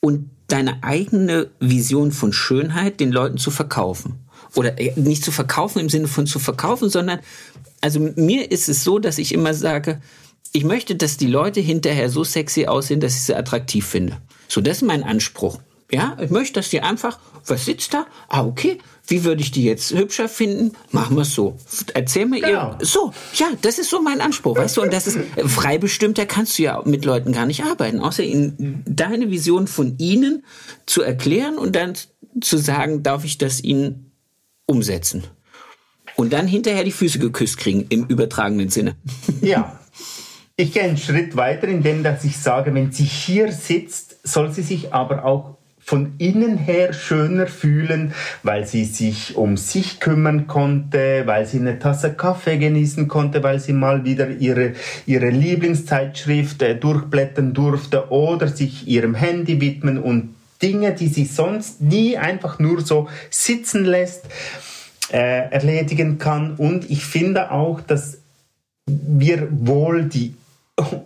und deine eigene Vision von Schönheit den Leuten zu verkaufen. Oder äh, nicht zu verkaufen im Sinne von zu verkaufen, sondern, also mir ist es so, dass ich immer sage, ich möchte, dass die Leute hinterher so sexy aussehen, dass ich sie attraktiv finde. So, das ist mein Anspruch. Ja, ich möchte, dass die einfach, was sitzt da? Ah, okay. Wie würde ich die jetzt hübscher finden? Machen wir es so. Erzähl mir genau. ihr. So, ja, das ist so mein Anspruch, weißt du? Und das ist *laughs* frei bestimmt, da kannst du ja mit Leuten gar nicht arbeiten, außer ihnen deine Vision von ihnen zu erklären und dann zu sagen, darf ich das ihnen umsetzen? Und dann hinterher die Füße geküsst kriegen, im übertragenen Sinne. Ja. *laughs* Ich gehe einen Schritt weiter, indem dass ich sage, wenn sie hier sitzt, soll sie sich aber auch von innen her schöner fühlen, weil sie sich um sich kümmern konnte, weil sie eine Tasse Kaffee genießen konnte, weil sie mal wieder ihre, ihre Lieblingszeitschrift äh, durchblättern durfte oder sich ihrem Handy widmen und Dinge, die sie sonst nie einfach nur so sitzen lässt, äh, erledigen kann. Und ich finde auch, dass wir wohl die,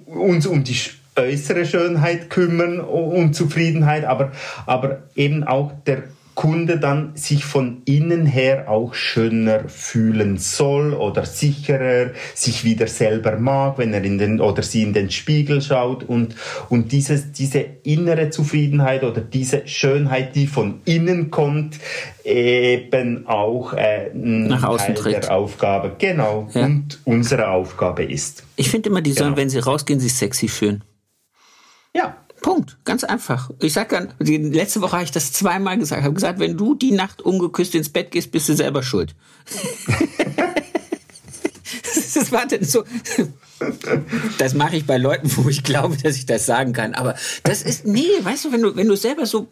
uns um die äußere Schönheit kümmern und Zufriedenheit, aber, aber eben auch der Kunde dann sich von innen her auch schöner fühlen soll oder sicherer, sich wieder selber mag, wenn er in den oder sie in den Spiegel schaut und, und dieses, diese innere Zufriedenheit oder diese Schönheit, die von innen kommt, eben auch äh, nach außen Teil tritt. der Aufgabe, genau, ja. und unsere Aufgabe ist. Ich finde immer, die sollen, genau. wenn sie rausgehen, sich sexy fühlen. Ja. Punkt. Ganz einfach. Ich sag dann, letzte Woche habe ich das zweimal gesagt. Ich habe gesagt, wenn du die Nacht ungeküsst ins Bett gehst, bist du selber schuld. *laughs* das war denn so. Das mache ich bei Leuten, wo ich glaube, dass ich das sagen kann. Aber das ist, nee, weißt du, wenn du, wenn du selber so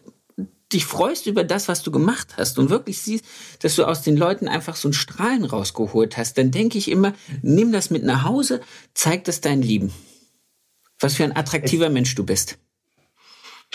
dich freust über das, was du gemacht hast und wirklich siehst, dass du aus den Leuten einfach so ein Strahlen rausgeholt hast, dann denke ich immer, nimm das mit nach Hause, zeig das deinen Lieben. Was für ein attraktiver Mensch du bist.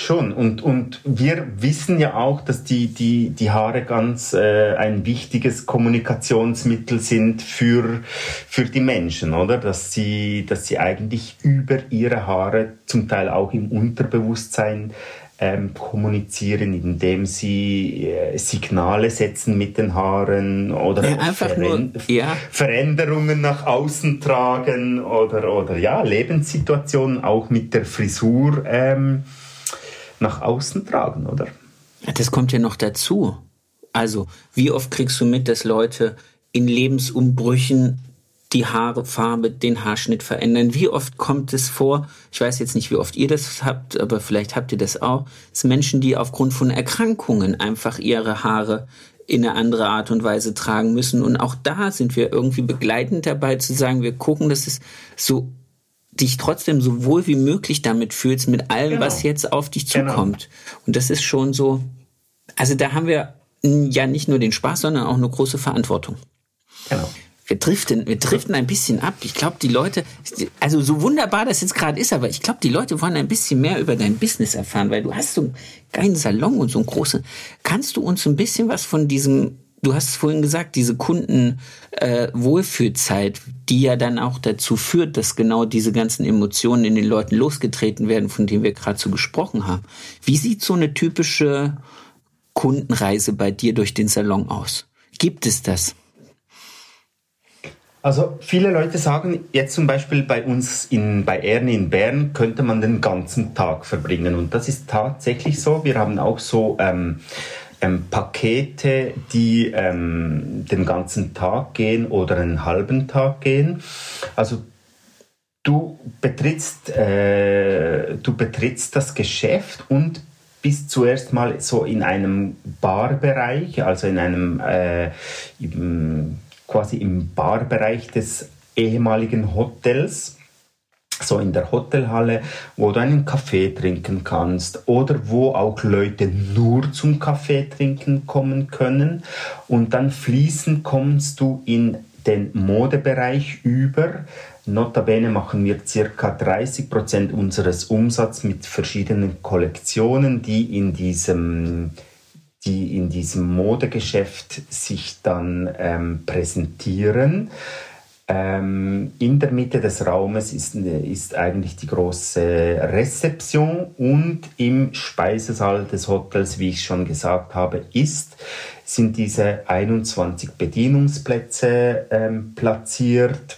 Schon, und, und wir wissen ja auch, dass die, die, die Haare ganz äh, ein wichtiges Kommunikationsmittel sind für, für die Menschen, oder? Dass sie, dass sie eigentlich über ihre Haare zum Teil auch im Unterbewusstsein ähm, kommunizieren, indem sie äh, Signale setzen mit den Haaren oder ja, einfach nur, ja. Veränderungen nach außen tragen oder, oder ja, Lebenssituationen auch mit der Frisur ähm, nach außen tragen, oder? Das kommt ja noch dazu. Also, wie oft kriegst du mit, dass Leute in Lebensumbrüchen die Haarfarbe, den Haarschnitt verändern. Wie oft kommt es vor, ich weiß jetzt nicht, wie oft ihr das habt, aber vielleicht habt ihr das auch, dass Menschen, die aufgrund von Erkrankungen einfach ihre Haare in eine andere Art und Weise tragen müssen. Und auch da sind wir irgendwie begleitend dabei zu sagen, wir gucken, dass es so dich trotzdem so wohl wie möglich damit fühlst, mit allem, genau. was jetzt auf dich genau. zukommt. Genau. Und das ist schon so, also da haben wir ja nicht nur den Spaß, sondern auch eine große Verantwortung. Genau wir driften, wir driften ein bisschen ab. Ich glaube, die Leute, also so wunderbar das jetzt gerade ist, aber ich glaube, die Leute wollen ein bisschen mehr über dein Business erfahren, weil du hast so einen geilen Salon und so einen großen. Kannst du uns ein bisschen was von diesem, du hast es vorhin gesagt, diese Kundenwohlfühlzeit, äh, die ja dann auch dazu führt, dass genau diese ganzen Emotionen in den Leuten losgetreten werden, von denen wir gerade so gesprochen haben. Wie sieht so eine typische Kundenreise bei dir durch den Salon aus? Gibt es das? Also viele Leute sagen, jetzt zum Beispiel bei uns in, bei Ernie in Bern könnte man den ganzen Tag verbringen. Und das ist tatsächlich so. Wir haben auch so ähm, ähm, Pakete, die ähm, den ganzen Tag gehen oder einen halben Tag gehen. Also du betrittst, äh, du betrittst das Geschäft und bist zuerst mal so in einem Barbereich, also in einem äh, im, quasi im Barbereich des ehemaligen Hotels so in der Hotelhalle, wo du einen Kaffee trinken kannst oder wo auch Leute nur zum Kaffee trinken kommen können. Und dann fließend kommst du in den Modebereich über. Notabene machen wir circa 30 Prozent unseres Umsatzes mit verschiedenen Kollektionen, die in diesem die in diesem Modegeschäft sich dann ähm, präsentieren. Ähm, in der Mitte des Raumes ist, ist eigentlich die große Rezeption und im Speisesaal des Hotels, wie ich schon gesagt habe, ist, sind diese 21 Bedienungsplätze ähm, platziert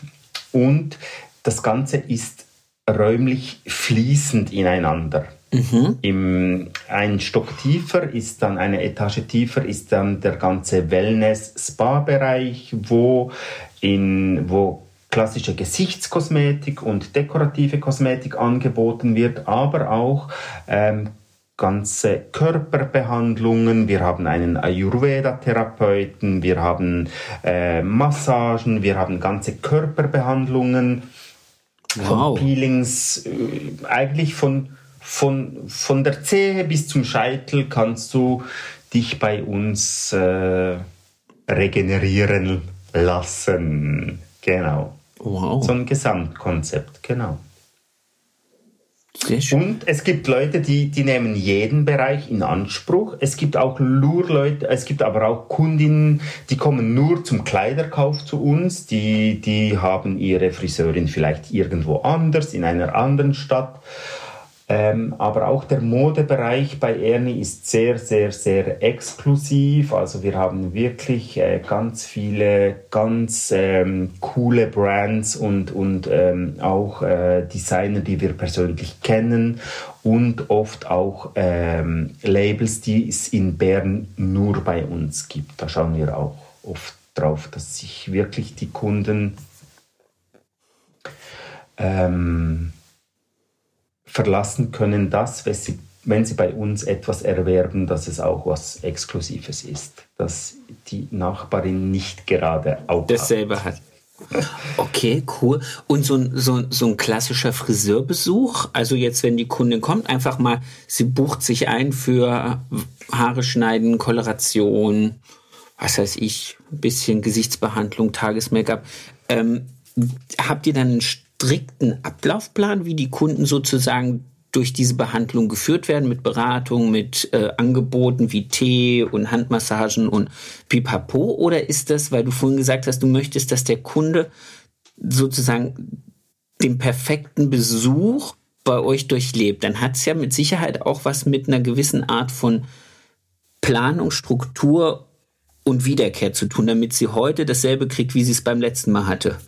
und das Ganze ist räumlich fließend ineinander. Mhm. Im, ein Stock tiefer ist dann eine Etage tiefer ist dann der ganze Wellness-Spa-Bereich, wo in, wo klassische Gesichtskosmetik und dekorative Kosmetik angeboten wird, aber auch ähm, ganze Körperbehandlungen. Wir haben einen Ayurveda-Therapeuten, wir haben äh, Massagen, wir haben ganze Körperbehandlungen, wow. Peelings, äh, eigentlich von, von, von der Zehe bis zum Scheitel kannst du dich bei uns äh, regenerieren lassen. Genau. Wow. So ein Gesamtkonzept, genau. Sehr schön. Und es gibt Leute, die, die nehmen jeden Bereich in Anspruch. Es gibt auch Lurleute, es gibt aber auch Kundinnen, die kommen nur zum Kleiderkauf zu uns. Die, die haben ihre Friseurin vielleicht irgendwo anders, in einer anderen Stadt. Ähm, aber auch der Modebereich bei Ernie ist sehr, sehr, sehr exklusiv. Also wir haben wirklich äh, ganz viele ganz ähm, coole Brands und, und ähm, auch äh, Designer, die wir persönlich kennen und oft auch ähm, Labels, die es in Bern nur bei uns gibt. Da schauen wir auch oft drauf, dass sich wirklich die Kunden ähm, verlassen können, dass, wenn sie, bei uns etwas erwerben, dass es auch was Exklusives ist, dass die Nachbarin nicht gerade auch dasselbe hat. Okay, cool. Und so ein, so, so ein klassischer Friseurbesuch, also jetzt, wenn die Kundin kommt, einfach mal, sie bucht sich ein für Haare schneiden, Koloration, was weiß ich, ein bisschen Gesichtsbehandlung, Tages-Make-up. Ähm, habt ihr dann einen strikten Ablaufplan, wie die Kunden sozusagen durch diese Behandlung geführt werden mit Beratung, mit äh, Angeboten wie Tee und Handmassagen und Pipapo? Oder ist das, weil du vorhin gesagt hast, du möchtest, dass der Kunde sozusagen den perfekten Besuch bei euch durchlebt? Dann hat es ja mit Sicherheit auch was mit einer gewissen Art von Planung, Struktur und Wiederkehr zu tun, damit sie heute dasselbe kriegt, wie sie es beim letzten Mal hatte.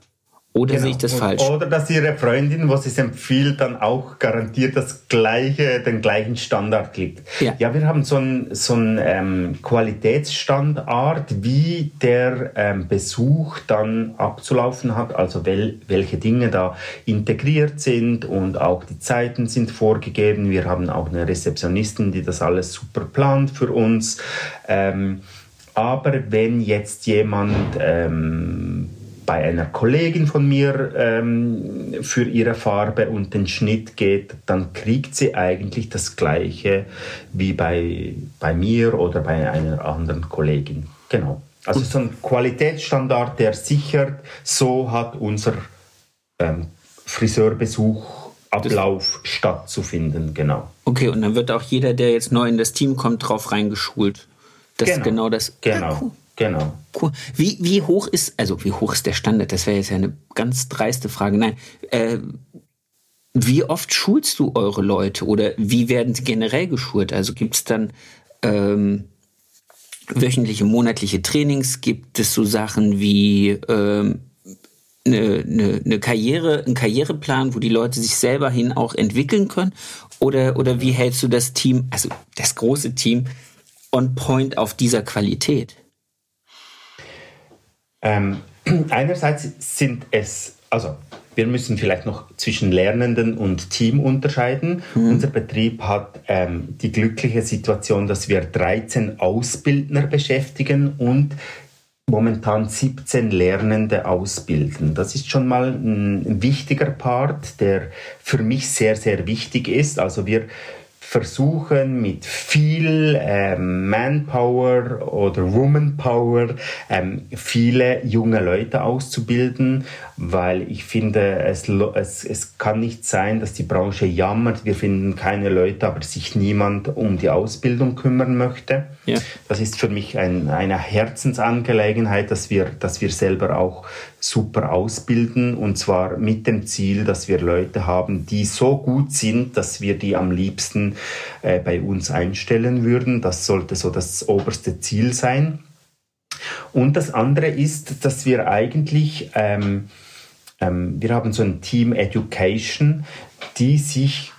Oder genau. sehe ich das falsch? Oder dass Ihre Freundin, was es empfiehlt, dann auch garantiert das gleiche, den gleichen Standard kriegt. Ja, ja wir haben so einen so ähm, Qualitätsstandard, wie der ähm, Besuch dann abzulaufen hat, also wel, welche Dinge da integriert sind und auch die Zeiten sind vorgegeben. Wir haben auch eine Rezeptionistin, die das alles super plant für uns. Ähm, aber wenn jetzt jemand ähm, bei einer Kollegin von mir ähm, für ihre Farbe und den Schnitt geht, dann kriegt sie eigentlich das Gleiche wie bei, bei mir oder bei einer anderen Kollegin. Genau. Also so ein Qualitätsstandard, der sichert, so hat unser ähm, Friseurbesuch Ablauf stattzufinden, genau. Okay, und dann wird auch jeder, der jetzt neu in das Team kommt, drauf reingeschult. Das genau. ist genau das. Genau. Ja, cool. Genau. Cool. Wie, wie hoch ist, also wie hoch ist der Standard? Das wäre jetzt ja eine ganz dreiste Frage. Nein. Äh, wie oft schulst du eure Leute oder wie werden sie generell geschult? Also gibt es dann ähm, wöchentliche, monatliche Trainings? Gibt es so Sachen wie ähm, eine, eine, eine Karriere, einen Karriereplan, wo die Leute sich selber hin auch entwickeln können? Oder, oder wie hältst du das Team, also das große Team, on point auf dieser Qualität? Ähm, *clears throat* einerseits sind es, also wir müssen vielleicht noch zwischen Lernenden und Team unterscheiden. Mhm. Unser Betrieb hat ähm, die glückliche Situation, dass wir 13 Ausbildner beschäftigen und momentan 17 Lernende ausbilden. Das ist schon mal ein wichtiger Part, der für mich sehr, sehr wichtig ist. Also wir versuchen mit viel ähm, Manpower oder Womanpower ähm, viele junge Leute auszubilden, weil ich finde, es, es, es kann nicht sein, dass die Branche jammert, wir finden keine Leute, aber sich niemand um die Ausbildung kümmern möchte. Ja. Das ist für mich ein, eine Herzensangelegenheit, dass wir, dass wir selber auch super ausbilden und zwar mit dem Ziel, dass wir Leute haben, die so gut sind, dass wir die am liebsten äh, bei uns einstellen würden. Das sollte so das oberste Ziel sein. Und das andere ist, dass wir eigentlich, ähm, wir haben so ein Team Education, die sich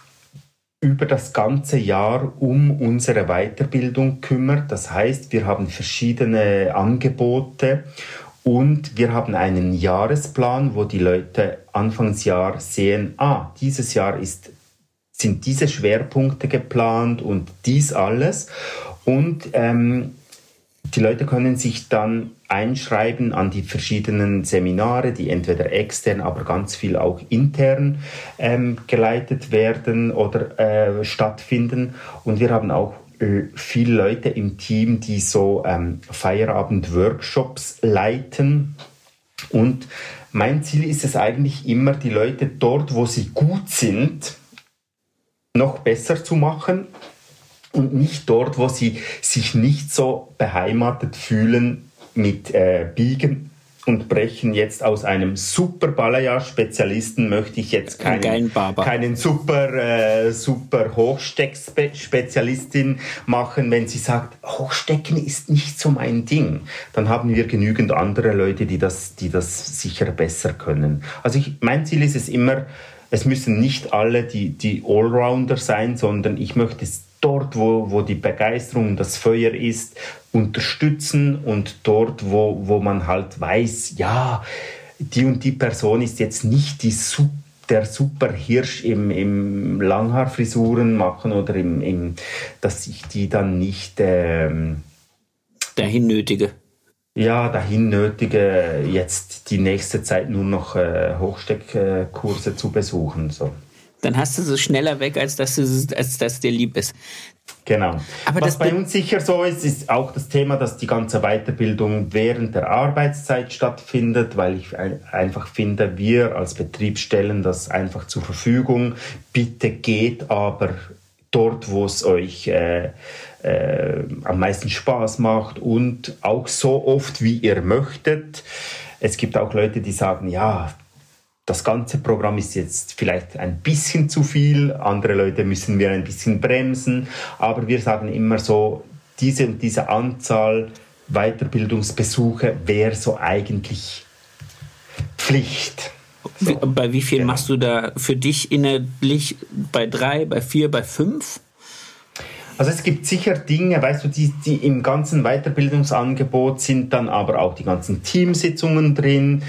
über das ganze Jahr um unsere Weiterbildung kümmert. Das heißt, wir haben verschiedene Angebote und wir haben einen Jahresplan, wo die Leute Anfangsjahr sehen, ah, dieses Jahr ist, sind diese Schwerpunkte geplant und dies alles. Und ähm, die Leute können sich dann einschreiben an die verschiedenen Seminare, die entweder extern, aber ganz viel auch intern ähm, geleitet werden oder äh, stattfinden. Und wir haben auch äh, viele Leute im Team, die so ähm, Feierabend-Workshops leiten. Und mein Ziel ist es eigentlich immer, die Leute dort, wo sie gut sind, noch besser zu machen und nicht dort, wo sie sich nicht so beheimatet fühlen mit äh, Biegen und brechen jetzt aus einem super Balayage-Spezialisten möchte ich jetzt keinen, keinen super, äh, super Hochsteck-Spezialistin machen. Wenn sie sagt, Hochstecken ist nicht so mein Ding, dann haben wir genügend andere Leute, die das, die das sicher besser können. Also ich, mein Ziel ist es immer, es müssen nicht alle die, die Allrounder sein, sondern ich möchte es dort, wo, wo die Begeisterung, das Feuer ist, unterstützen und dort, wo, wo man halt weiß, ja, die und die Person ist jetzt nicht die der super Hirsch im, im Langhaarfrisuren machen oder im, im, dass ich die dann nicht ähm, dahin nötige. Ja, dahin nötige, jetzt die nächste Zeit nur noch äh, Hochsteckkurse zu besuchen. So dann hast du sie schneller weg, als dass, du, als dass dir lieb ist. Genau. Aber Was bei uns sicher so ist, ist auch das Thema, dass die ganze Weiterbildung während der Arbeitszeit stattfindet, weil ich einfach finde, wir als Betrieb stellen das einfach zur Verfügung. Bitte geht aber dort, wo es euch äh, äh, am meisten Spaß macht und auch so oft, wie ihr möchtet. Es gibt auch Leute, die sagen, ja, das ganze Programm ist jetzt vielleicht ein bisschen zu viel, andere Leute müssen wir ein bisschen bremsen, aber wir sagen immer so, diese und diese Anzahl Weiterbildungsbesuche wäre so eigentlich Pflicht. So. Bei wie viel genau. machst du da für dich innerlich? Bei drei, bei vier, bei fünf? Also es gibt sicher Dinge, weißt du, die, die im ganzen Weiterbildungsangebot sind dann aber auch die ganzen Teamsitzungen drin,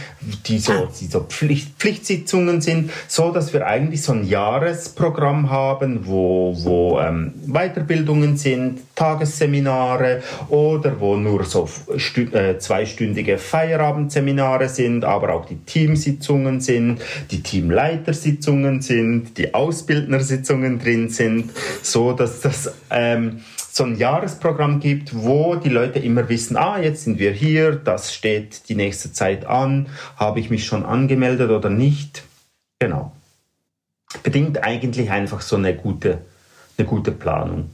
die so, ah. die so Pflicht, Pflichtsitzungen sind, so dass wir eigentlich so ein Jahresprogramm haben, wo, wo ähm, Weiterbildungen sind, Tagesseminare oder wo nur so stü äh, zweistündige Feierabendseminare sind, aber auch die Teamsitzungen sind, die Teamleitersitzungen sind, die Ausbildnersitzungen drin sind, so dass das ähm, so ein Jahresprogramm gibt, wo die Leute immer wissen, ah, jetzt sind wir hier, das steht die nächste Zeit an, habe ich mich schon angemeldet oder nicht. Genau. Bedingt eigentlich einfach so eine gute, eine gute Planung.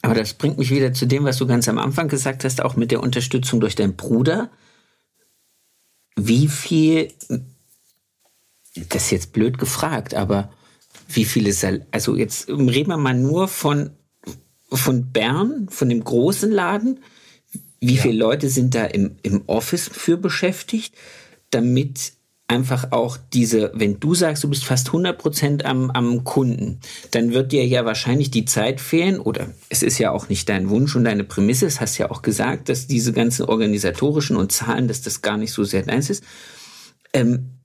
Aber das bringt mich wieder zu dem, was du ganz am Anfang gesagt hast, auch mit der Unterstützung durch deinen Bruder. Wie viel, das ist jetzt blöd gefragt, aber wie viele, also jetzt reden wir mal nur von von Bern, von dem großen Laden? Wie ja. viele Leute sind da im, im Office für beschäftigt, damit einfach auch diese, wenn du sagst, du bist fast 100 Prozent am, am Kunden, dann wird dir ja wahrscheinlich die Zeit fehlen oder es ist ja auch nicht dein Wunsch und deine Prämisse, es hast ja auch gesagt, dass diese ganzen organisatorischen und Zahlen, dass das gar nicht so sehr deins ist. Ähm,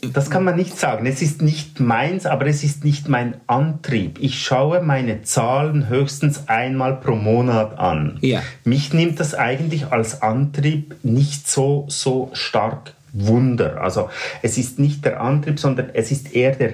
das kann man nicht sagen. Es ist nicht meins, aber es ist nicht mein Antrieb. Ich schaue meine Zahlen höchstens einmal pro Monat an. Ja. Mich nimmt das eigentlich als Antrieb nicht so, so stark Wunder. Also es ist nicht der Antrieb, sondern es ist eher der,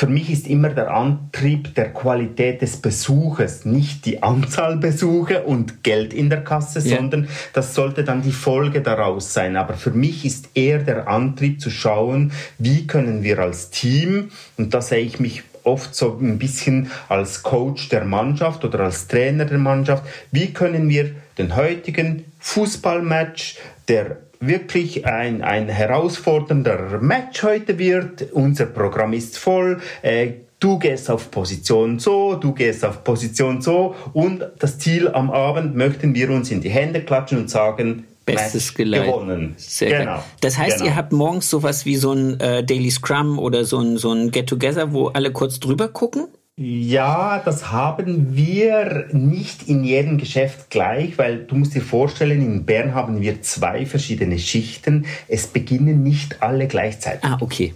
für mich ist immer der Antrieb der Qualität des Besuches, nicht die Anzahl Besuche und Geld in der Kasse, ja. sondern das sollte dann die Folge daraus sein. Aber für mich ist eher der Antrieb zu schauen, wie können wir als Team, und da sehe ich mich oft so ein bisschen als Coach der Mannschaft oder als Trainer der Mannschaft, wie können wir den heutigen Fußballmatch, der wirklich ein, ein herausfordernder Match heute wird. Unser Programm ist voll. Äh, du gehst auf Position so, du gehst auf Position so und das Ziel am Abend möchten wir uns in die Hände klatschen und sagen, Bestes gewonnen. Sehr genau. Geil. Das heißt, genau. ihr habt morgens sowas wie so ein äh, Daily Scrum oder so ein, so ein Get-Together, wo alle kurz drüber gucken? Ja, das haben wir nicht in jedem Geschäft gleich, weil du musst dir vorstellen, in Bern haben wir zwei verschiedene Schichten. Es beginnen nicht alle gleichzeitig. Ah, okay.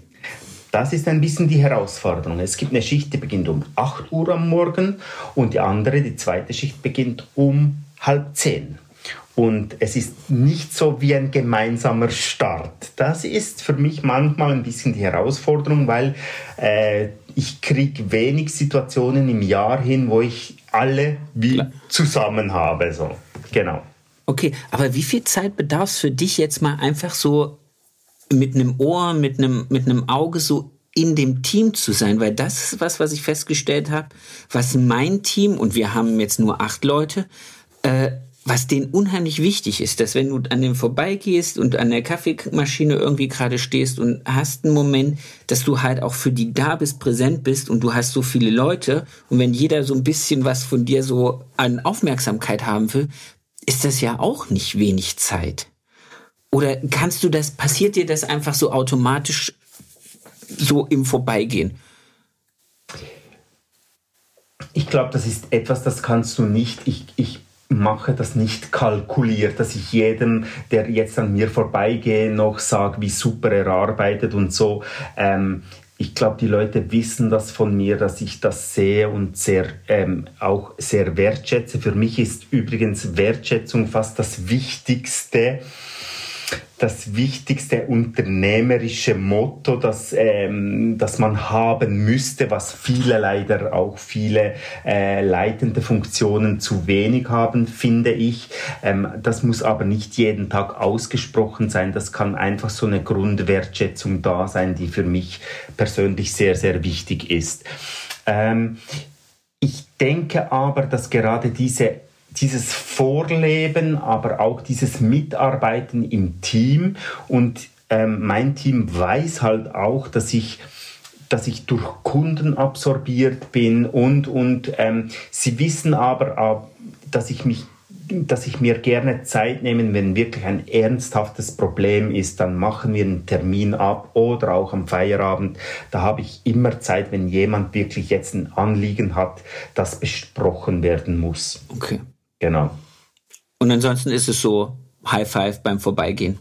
Das ist ein bisschen die Herausforderung. Es gibt eine Schicht, die beginnt um 8 Uhr am Morgen und die andere, die zweite Schicht, beginnt um halb zehn. Und es ist nicht so wie ein gemeinsamer Start. Das ist für mich manchmal ein bisschen die Herausforderung, weil äh, ich kriege wenig Situationen im Jahr hin, wo ich alle wie Klar. zusammen habe. So. Genau. Okay, aber wie viel Zeit bedarf es für dich jetzt mal einfach so mit einem Ohr, mit einem, mit einem Auge so in dem Team zu sein? Weil das ist was, was ich festgestellt habe, was mein Team, und wir haben jetzt nur acht Leute, äh, was denen unheimlich wichtig ist, dass wenn du an dem vorbeigehst und an der Kaffeemaschine irgendwie gerade stehst und hast einen Moment, dass du halt auch für die da bist, präsent bist und du hast so viele Leute und wenn jeder so ein bisschen was von dir so an Aufmerksamkeit haben will, ist das ja auch nicht wenig Zeit. Oder kannst du das, passiert dir das einfach so automatisch so im Vorbeigehen? Ich glaube, das ist etwas, das kannst du nicht. Ich, ich mache das nicht kalkuliert, dass ich jedem, der jetzt an mir vorbeigehe, noch sage, wie super er arbeitet und so. Ähm, ich glaube, die Leute wissen das von mir, dass ich das sehe und sehr, ähm, auch sehr wertschätze. Für mich ist übrigens Wertschätzung fast das Wichtigste das wichtigste unternehmerische Motto, das, ähm, das man haben müsste, was viele leider auch viele äh, leitende Funktionen zu wenig haben, finde ich. Ähm, das muss aber nicht jeden Tag ausgesprochen sein. Das kann einfach so eine Grundwertschätzung da sein, die für mich persönlich sehr, sehr wichtig ist. Ähm, ich denke aber, dass gerade diese dieses Vorleben, aber auch dieses Mitarbeiten im Team. Und ähm, mein Team weiß halt auch, dass ich dass ich durch Kunden absorbiert bin und, und ähm, sie wissen aber, dass ich mich dass ich mir gerne Zeit nehme, wenn wirklich ein ernsthaftes Problem ist, dann machen wir einen Termin ab oder auch am Feierabend. Da habe ich immer Zeit, wenn jemand wirklich jetzt ein Anliegen hat, das besprochen werden muss. Okay. Genau. Und ansonsten ist es so High Five beim Vorbeigehen.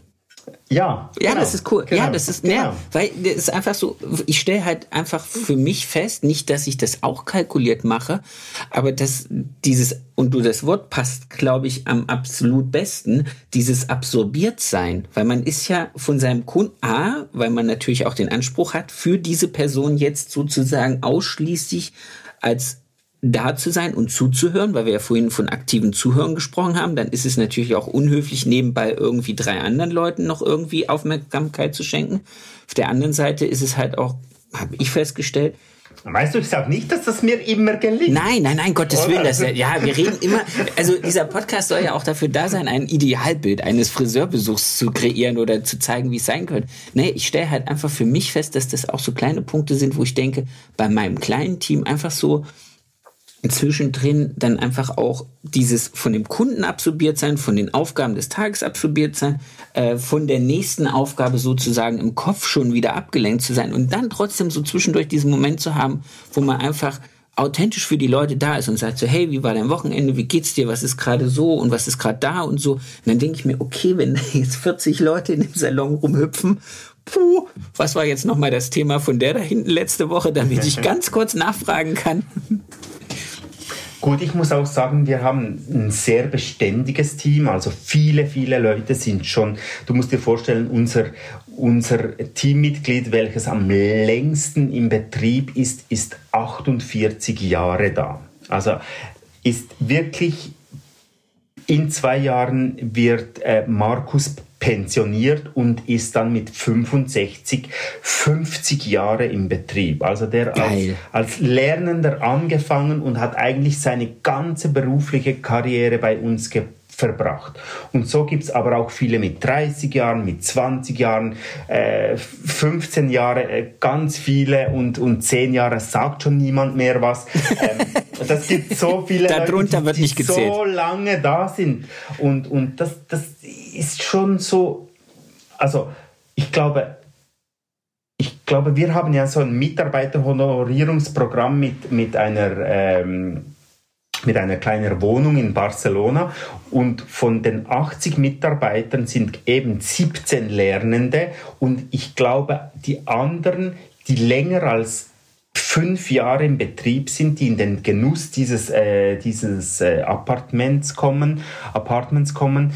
Ja, ja, genau, das ist cool. Genau, ja, das ist, genau. ja, weil das ist einfach so, ich stelle halt einfach für mich fest, nicht, dass ich das auch kalkuliert mache, aber dass dieses, und du das Wort passt, glaube ich, am absolut besten, dieses absorbiert sein, weil man ist ja von seinem Kunden, A, weil man natürlich auch den Anspruch hat, für diese Person jetzt sozusagen ausschließlich als da zu sein und zuzuhören, weil wir ja vorhin von aktiven Zuhören gesprochen haben, dann ist es natürlich auch unhöflich, nebenbei irgendwie drei anderen Leuten noch irgendwie Aufmerksamkeit zu schenken. Auf der anderen Seite ist es halt auch, habe ich festgestellt, Weißt du, ich sage nicht, dass das mir immer gelingt. Nein, nein, nein, Gottes Willen. Das, ja, wir reden immer, also dieser Podcast soll ja auch dafür da sein, ein Idealbild eines Friseurbesuchs zu kreieren oder zu zeigen, wie es sein könnte. Nee, ich stelle halt einfach für mich fest, dass das auch so kleine Punkte sind, wo ich denke, bei meinem kleinen Team einfach so, zwischendrin dann einfach auch dieses von dem Kunden absorbiert sein, von den Aufgaben des Tages absorbiert sein, äh, von der nächsten Aufgabe sozusagen im Kopf schon wieder abgelenkt zu sein und dann trotzdem so zwischendurch diesen Moment zu haben, wo man einfach authentisch für die Leute da ist und sagt so, hey, wie war dein Wochenende, wie geht's dir, was ist gerade so und was ist gerade da und so. Und dann denke ich mir, okay, wenn jetzt 40 Leute in dem Salon rumhüpfen, puh, was war jetzt nochmal das Thema von der da hinten letzte Woche, damit ich *laughs* ganz kurz nachfragen kann. Gut, ich muss auch sagen, wir haben ein sehr beständiges Team. Also viele, viele Leute sind schon, du musst dir vorstellen, unser, unser Teammitglied, welches am längsten im Betrieb ist, ist 48 Jahre da. Also ist wirklich in zwei Jahren wird äh, Markus pensioniert und ist dann mit 65 50 Jahre im Betrieb. Also der als, als, Lernender angefangen und hat eigentlich seine ganze berufliche Karriere bei uns geplant verbracht. Und so gibt es aber auch viele mit 30 Jahren, mit 20 Jahren, äh, 15 Jahre, äh, ganz viele und, und 10 Jahre sagt schon niemand mehr was. Ähm, *laughs* das gibt so viele Darunter Leute, die gezählt. so lange da sind. Und, und das, das ist schon so, also ich glaube, ich glaube, wir haben ja so ein Mitarbeiterhonorierungsprogramm mit, mit einer ähm, mit einer kleinen Wohnung in Barcelona und von den 80 Mitarbeitern sind eben 17 Lernende und ich glaube, die anderen, die länger als fünf Jahre im Betrieb sind, die in den Genuss dieses, äh, dieses äh, Appartements kommen, Apartments kommen,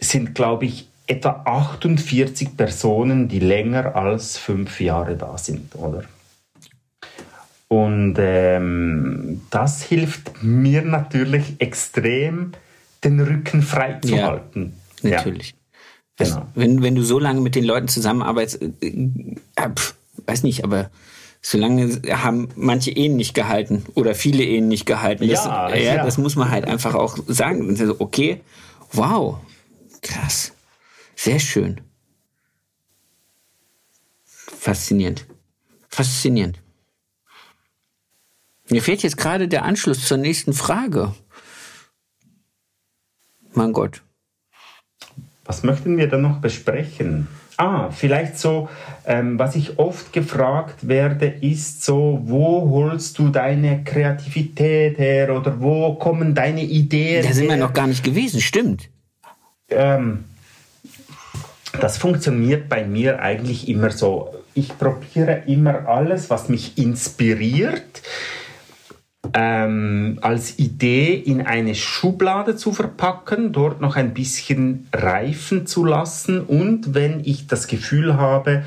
sind, glaube ich, etwa 48 Personen, die länger als fünf Jahre da sind, oder? Und ähm, das hilft mir natürlich extrem, den Rücken frei zu ja, halten. Natürlich. Ja. Genau. Wenn, wenn du so lange mit den Leuten zusammenarbeitest, äh, äh, pf, weiß nicht, aber so lange haben manche Ehen nicht gehalten oder viele Ehen nicht gehalten. Das, ja, äh, ja, das muss man halt einfach auch sagen. Okay, wow, krass, sehr schön. Faszinierend. Faszinierend. Mir fehlt jetzt gerade der Anschluss zur nächsten Frage. Mein Gott. Was möchten wir dann noch besprechen? Ah, vielleicht so, ähm, was ich oft gefragt werde, ist so, wo holst du deine Kreativität her oder wo kommen deine Ideen Da sind her? wir noch gar nicht gewesen, stimmt. Ähm, das funktioniert bei mir eigentlich immer so. Ich probiere immer alles, was mich inspiriert ähm, als Idee in eine Schublade zu verpacken, dort noch ein bisschen reifen zu lassen. Und wenn ich das Gefühl habe,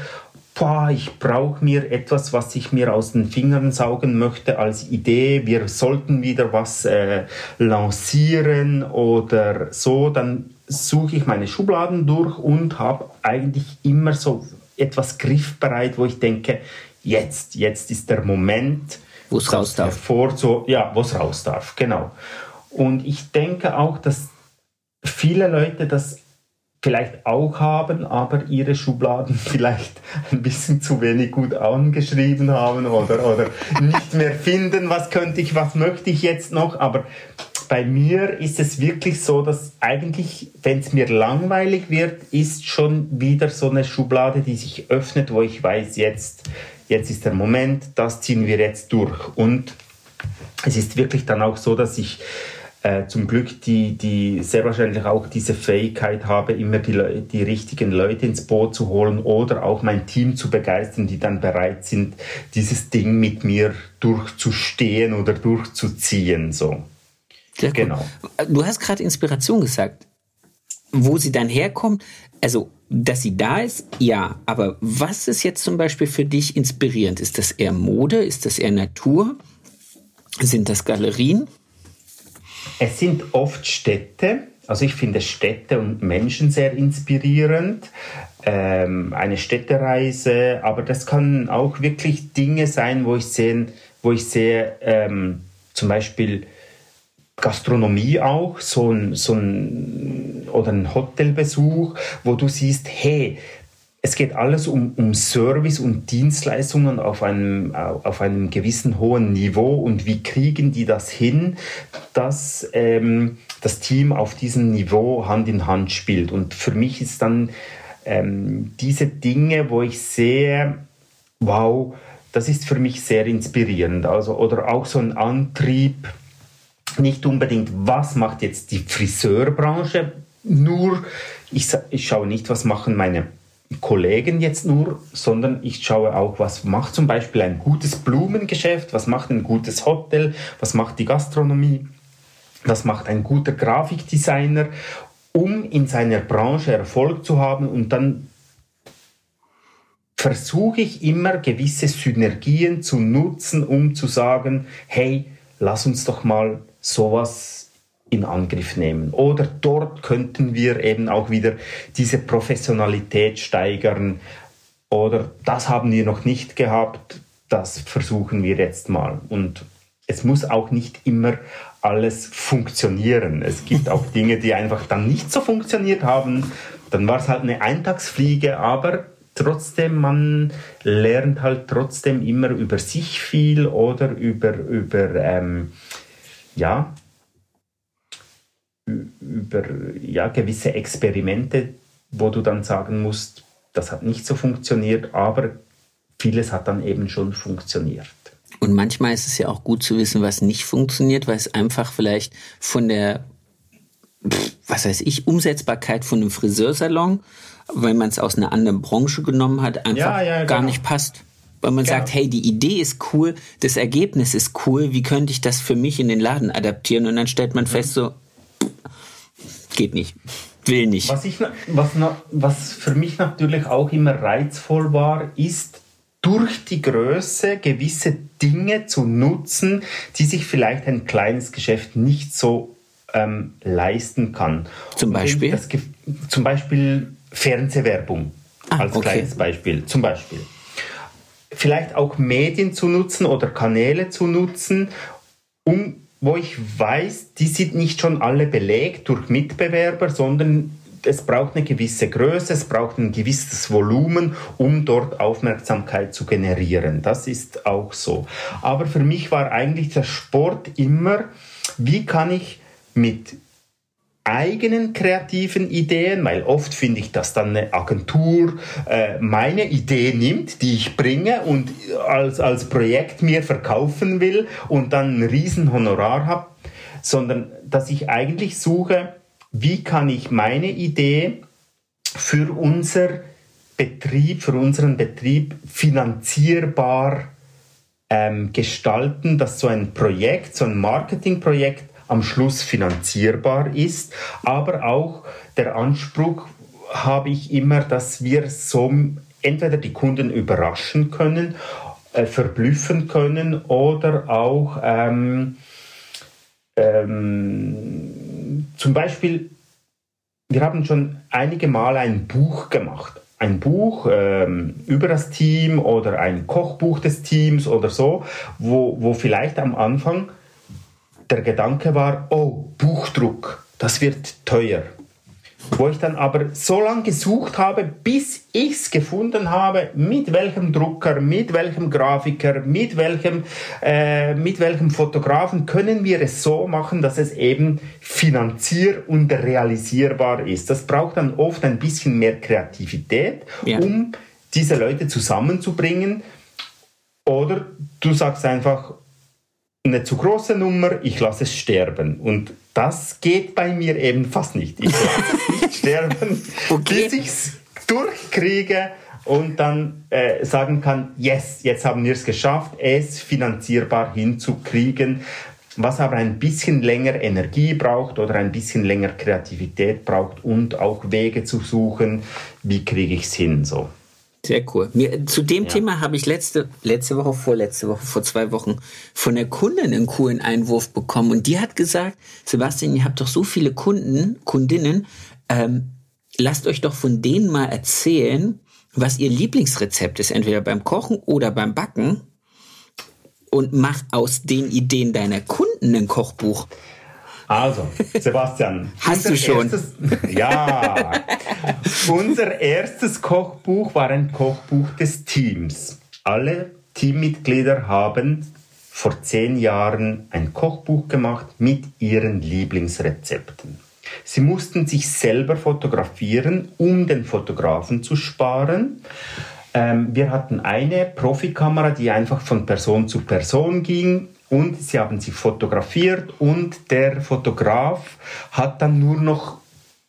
boah, ich brauche mir etwas, was ich mir aus den Fingern saugen möchte als Idee, wir sollten wieder was äh, lancieren oder so, dann suche ich meine Schubladen durch und habe eigentlich immer so etwas griffbereit, wo ich denke, jetzt, jetzt ist der Moment, wo es raus darf. Vor, so, ja, wo es raus darf, genau. Und ich denke auch, dass viele Leute das vielleicht auch haben, aber ihre Schubladen *laughs* vielleicht ein bisschen zu wenig gut angeschrieben haben oder, oder nicht mehr finden, was könnte ich, was möchte ich jetzt noch. Aber bei mir ist es wirklich so, dass eigentlich, wenn es mir langweilig wird, ist schon wieder so eine Schublade, die sich öffnet, wo ich weiß, jetzt jetzt ist der Moment, das ziehen wir jetzt durch. Und es ist wirklich dann auch so, dass ich äh, zum Glück die, die sehr wahrscheinlich auch diese Fähigkeit habe, immer die, die richtigen Leute ins Boot zu holen oder auch mein Team zu begeistern, die dann bereit sind, dieses Ding mit mir durchzustehen oder durchzuziehen. So. Sehr genau. Du hast gerade Inspiration gesagt. Wo sie dann herkommt, also dass sie da ist, ja. Aber was ist jetzt zum Beispiel für dich inspirierend? Ist das eher Mode? Ist das eher Natur? Sind das Galerien? Es sind oft Städte. Also ich finde Städte und Menschen sehr inspirierend. Ähm, eine Städtereise, aber das kann auch wirklich Dinge sein, wo ich sehe, wo ich sehe, ähm, zum Beispiel Gastronomie auch, so ein, so ein, oder ein Hotelbesuch, wo du siehst, hey, es geht alles um, um Service und Dienstleistungen auf einem, auf einem gewissen hohen Niveau und wie kriegen die das hin, dass ähm, das Team auf diesem Niveau Hand in Hand spielt. Und für mich ist dann ähm, diese Dinge, wo ich sehe, wow, das ist für mich sehr inspirierend. Also, oder auch so ein Antrieb, nicht unbedingt, was macht jetzt die Friseurbranche, nur, ich, ich schaue nicht, was machen meine Kollegen jetzt nur, sondern ich schaue auch, was macht zum Beispiel ein gutes Blumengeschäft, was macht ein gutes Hotel, was macht die Gastronomie, was macht ein guter Grafikdesigner, um in seiner Branche Erfolg zu haben. Und dann versuche ich immer gewisse Synergien zu nutzen, um zu sagen, hey, lass uns doch mal sowas in Angriff nehmen. Oder dort könnten wir eben auch wieder diese Professionalität steigern. Oder das haben wir noch nicht gehabt, das versuchen wir jetzt mal. Und es muss auch nicht immer alles funktionieren. Es gibt auch *laughs* Dinge, die einfach dann nicht so funktioniert haben. Dann war es halt eine Eintagsfliege, aber trotzdem, man lernt halt trotzdem immer über sich viel oder über, über ähm, ja, über ja, gewisse Experimente, wo du dann sagen musst, das hat nicht so funktioniert, aber vieles hat dann eben schon funktioniert. Und manchmal ist es ja auch gut zu wissen, was nicht funktioniert, weil es einfach vielleicht von der, was weiß ich, Umsetzbarkeit von einem Friseursalon, wenn man es aus einer anderen Branche genommen hat, einfach ja, ja, genau. gar nicht passt. Weil man genau. sagt, hey, die Idee ist cool, das Ergebnis ist cool, wie könnte ich das für mich in den Laden adaptieren? Und dann stellt man mhm. fest, so, Geht nicht. Will nicht. Was, ich, was, was für mich natürlich auch immer reizvoll war, ist, durch die Größe gewisse Dinge zu nutzen, die sich vielleicht ein kleines Geschäft nicht so ähm, leisten kann. Zum Beispiel? Das, zum Beispiel Fernsehwerbung ah, als okay. kleines Beispiel. Zum Beispiel. Vielleicht auch Medien zu nutzen oder Kanäle zu nutzen, um wo ich weiß, die sind nicht schon alle belegt durch Mitbewerber, sondern es braucht eine gewisse Größe, es braucht ein gewisses Volumen, um dort Aufmerksamkeit zu generieren. Das ist auch so. Aber für mich war eigentlich der Sport immer, wie kann ich mit eigenen kreativen Ideen, weil oft finde ich, dass dann eine Agentur äh, meine Idee nimmt, die ich bringe und als, als Projekt mir verkaufen will und dann ein riesen Honorar habe, sondern dass ich eigentlich suche, wie kann ich meine Idee für unser Betrieb, für unseren Betrieb finanzierbar ähm, gestalten, dass so ein Projekt, so ein Marketingprojekt am Schluss finanzierbar ist, aber auch der Anspruch habe ich immer, dass wir so entweder die Kunden überraschen können, äh, verblüffen können oder auch ähm, ähm, zum Beispiel, wir haben schon einige Mal ein Buch gemacht. Ein Buch ähm, über das Team oder ein Kochbuch des Teams oder so, wo, wo vielleicht am Anfang der Gedanke war, oh, Buchdruck, das wird teuer. Wo ich dann aber so lange gesucht habe, bis ich es gefunden habe, mit welchem Drucker, mit welchem Grafiker, mit welchem, äh, mit welchem Fotografen können wir es so machen, dass es eben finanzier- und realisierbar ist. Das braucht dann oft ein bisschen mehr Kreativität, ja. um diese Leute zusammenzubringen. Oder du sagst einfach, eine zu große Nummer, ich lasse es sterben. Und das geht bei mir eben fast nicht. Ich lasse es nicht *laughs* sterben, okay. bis ich es durchkriege und dann äh, sagen kann, yes, jetzt haben wir es geschafft, es finanzierbar hinzukriegen, was aber ein bisschen länger Energie braucht oder ein bisschen länger Kreativität braucht und auch Wege zu suchen, wie kriege ich es hin so. Sehr cool. Mir, zu dem ja. Thema habe ich letzte, letzte Woche, vorletzte Woche, vor zwei Wochen von der Kundin einen coolen Einwurf bekommen. Und die hat gesagt, Sebastian, ihr habt doch so viele Kunden, Kundinnen, ähm, lasst euch doch von denen mal erzählen, was ihr Lieblingsrezept ist, entweder beim Kochen oder beim Backen. Und mach aus den Ideen deiner Kunden ein Kochbuch. Also, Sebastian. Hast du schon? Erstes, *laughs* ja. unser erstes Kochbuch war ein Kochbuch des Teams. Alle Teammitglieder haben vor zehn Jahren ein Kochbuch gemacht mit ihren Lieblingsrezepten. Sie mussten sich selber fotografieren, um den Fotografen zu sparen. Ähm, wir hatten eine Profikamera, die einfach von Person zu Person ging und sie haben sie fotografiert und der Fotograf hat dann nur noch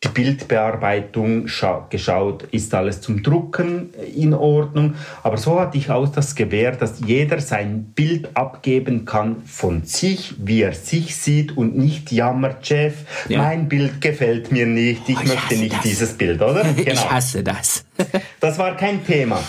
die Bildbearbeitung geschaut, ist alles zum Drucken in Ordnung. Aber so hatte ich auch das Gewähr, dass jeder sein Bild abgeben kann von sich, wie er sich sieht und nicht jammert, Chef, ja. mein Bild gefällt mir nicht, ich, oh, ich möchte nicht das. dieses Bild, oder? *laughs* Genau. Ich hasse das. das war kein Thema.